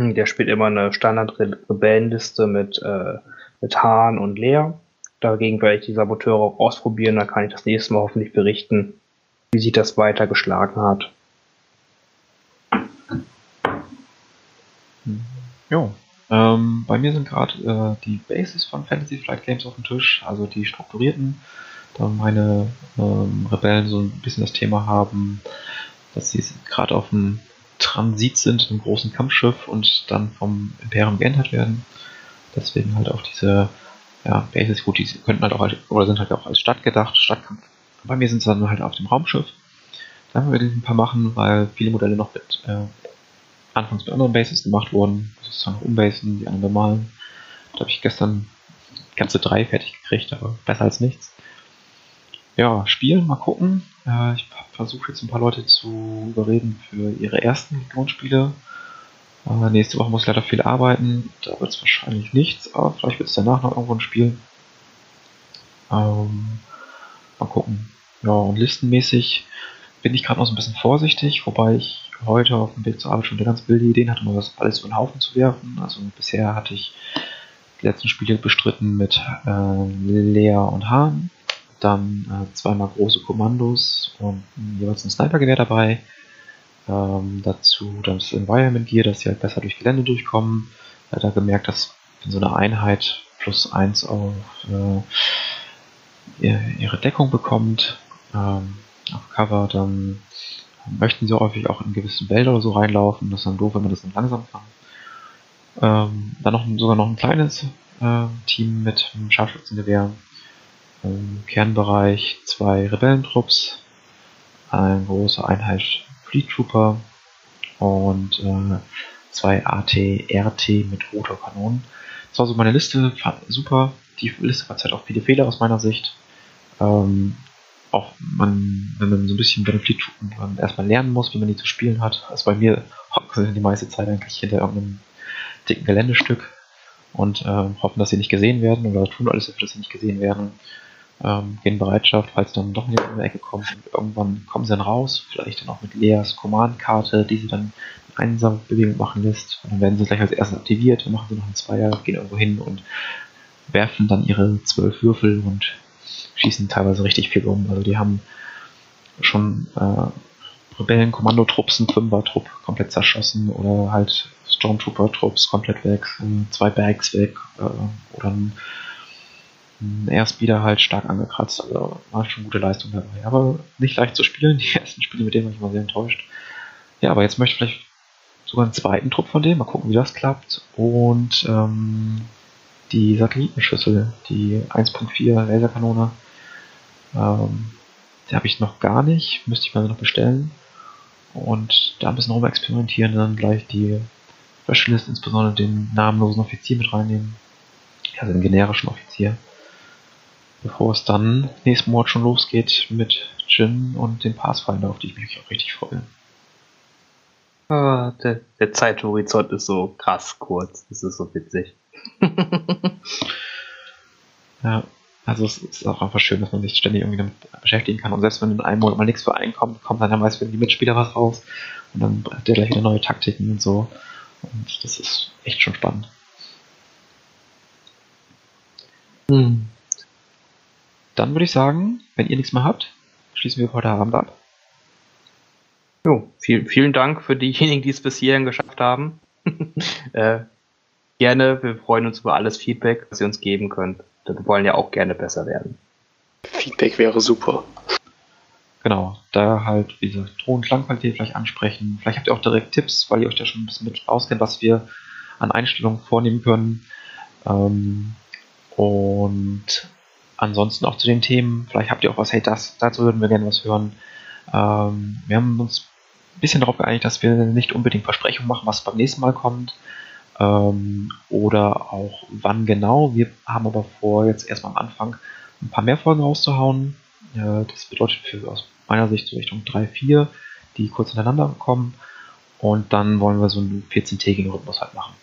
Der spielt immer eine Standard-Rebellenliste mit, äh, mit Hahn und Lea. Dagegen werde ich die Saboteure auch ausprobieren, da kann ich das nächste Mal hoffentlich berichten, wie sich das weiter geschlagen hat. Jo. Ähm, bei mir sind gerade äh, die Bases von Fantasy Flight Games auf dem Tisch, also die strukturierten, da meine ähm, Rebellen so ein bisschen das Thema haben, dass sie gerade auf dem Transit sind, einem großen Kampfschiff und dann vom Imperium geändert werden. Deswegen halt auch diese ja, Bases, gut, die könnten halt auch als, oder sind halt auch als Stadt gedacht, Stadtkampf. Bei mir sind sie dann halt auf dem Raumschiff. Da werde ich ein paar machen, weil viele Modelle noch mit äh, anfangs mit anderen Bases gemacht wurden. Das ist zwar noch umbasen, die anderen bemalen. Da habe ich gestern ganze drei fertig gekriegt, aber besser als nichts. Ja, spielen, mal gucken. Äh, ich versuche jetzt ein paar Leute zu überreden für ihre ersten Regionsspiele. Äh, nächste Woche muss ich leider viel arbeiten. Da wird es wahrscheinlich nichts, aber vielleicht wird es danach noch irgendwo ein Spiel. Ähm, mal gucken. Ja, und listenmäßig bin ich gerade noch so ein bisschen vorsichtig, wobei ich heute auf dem Weg zur Arbeit schon eine ganz wilde Ideen hatte, um das alles über den Haufen zu werfen. Also bisher hatte ich die letzten Spiele bestritten mit äh, Lea und Hahn dann äh, zweimal große Kommandos und jeweils ein Snipergewehr dabei. Ähm, dazu das Environment Gear, dass sie halt besser durch Gelände durchkommen. Äh, da gemerkt, dass wenn so eine Einheit plus eins auf äh, ihre Deckung bekommt, ähm, auf Cover, dann möchten sie häufig auch in gewissen Wälder oder so reinlaufen. Das ist dann doof, wenn man das dann langsam fangen. Ähm, dann noch sogar noch ein kleines äh, Team mit einem Scharfschützengewehr im Kernbereich zwei Rebellentrupps, eine große Einheit Fleet Trooper und äh, zwei AT-RT mit roter Kanonen. Das war so meine Liste, super. Die Liste hat halt auch viele Fehler aus meiner Sicht. Ähm, auch man, wenn man so ein bisschen bei den Fleet Troopern erstmal lernen muss, wie man die zu spielen hat. Also bei mir die meiste Zeit eigentlich hinter irgendeinem dicken Geländestück und äh, hoffen, dass sie nicht gesehen werden oder tun alles dafür, dass sie nicht gesehen werden ähm, gehen Bereitschaft, falls dann doch nicht in die Ecke kommt. Und irgendwann kommen sie dann raus, vielleicht dann auch mit Leas Command-Karte, die sie dann einsame Bewegung machen lässt. Und dann werden sie gleich als erstes aktiviert, dann machen sie noch einen Zweier, gehen irgendwo hin und werfen dann ihre zwölf Würfel und schießen teilweise richtig viel um. Also die haben schon äh, Rebellen-Kommandotrupps, einen Fünfer-Trupp komplett zerschossen oder halt Stormtrooper-Trupps komplett weg, zwei Bags weg äh, oder ein Airspeeder halt stark angekratzt, also war schon gute Leistung dabei. Aber nicht leicht zu spielen, die ersten Spiele mit denen war ich immer sehr enttäuscht. Ja, aber jetzt möchte ich vielleicht sogar einen zweiten Trupp von dem, mal gucken, wie das klappt. Und ähm, die Satellitenschüssel, die 1.4 Laserkanone, ähm, die habe ich noch gar nicht, müsste ich mal noch bestellen. Und da ein bisschen rum experimentieren, dann gleich die Specialist, insbesondere den namenlosen Offizier mit reinnehmen. Also den generischen Offizier bevor es dann nächsten Monat schon losgeht mit Jin und dem Pathfinder, auf die ich mich auch richtig freue. Ah, der, der Zeithorizont ist so krass kurz. Das ist so witzig. ja, also es ist auch einfach schön, dass man sich ständig irgendwie damit beschäftigen kann. Und selbst wenn in einem Monat mal nichts für einen kommt, kommt dann meist für die Mitspieler was raus. Und dann hat der gleich wieder neue Taktiken und so. Und das ist echt schon spannend. Hm. Dann würde ich sagen, wenn ihr nichts mehr habt, schließen wir heute Abend ab. Jo, viel, vielen Dank für diejenigen, die es bis hierhin geschafft haben. äh, gerne, wir freuen uns über alles Feedback, was ihr uns geben könnt. Wir wollen ja auch gerne besser werden. Feedback wäre super. Genau, da halt, wie gesagt, Ton- und Klangqualität vielleicht ansprechen. Vielleicht habt ihr auch direkt Tipps, weil ihr euch da schon ein bisschen mit auskennt, was wir an Einstellungen vornehmen können. Ähm, und ansonsten auch zu den Themen, vielleicht habt ihr auch was, hey, das, dazu würden wir gerne was hören. Ähm, wir haben uns ein bisschen darauf geeinigt, dass wir nicht unbedingt Versprechungen machen, was beim nächsten Mal kommt. Ähm, oder auch wann genau. Wir haben aber vor, jetzt erstmal am Anfang ein paar mehr Folgen rauszuhauen. Äh, das bedeutet für aus meiner Sicht so Richtung 3, 4, die kurz hintereinander kommen. Und dann wollen wir so einen 14-tägigen Rhythmus halt machen.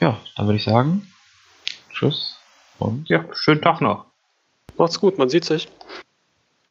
Ja, dann würde ich sagen, tschüss und ja, schönen Tag noch. Macht's gut, man sieht sich.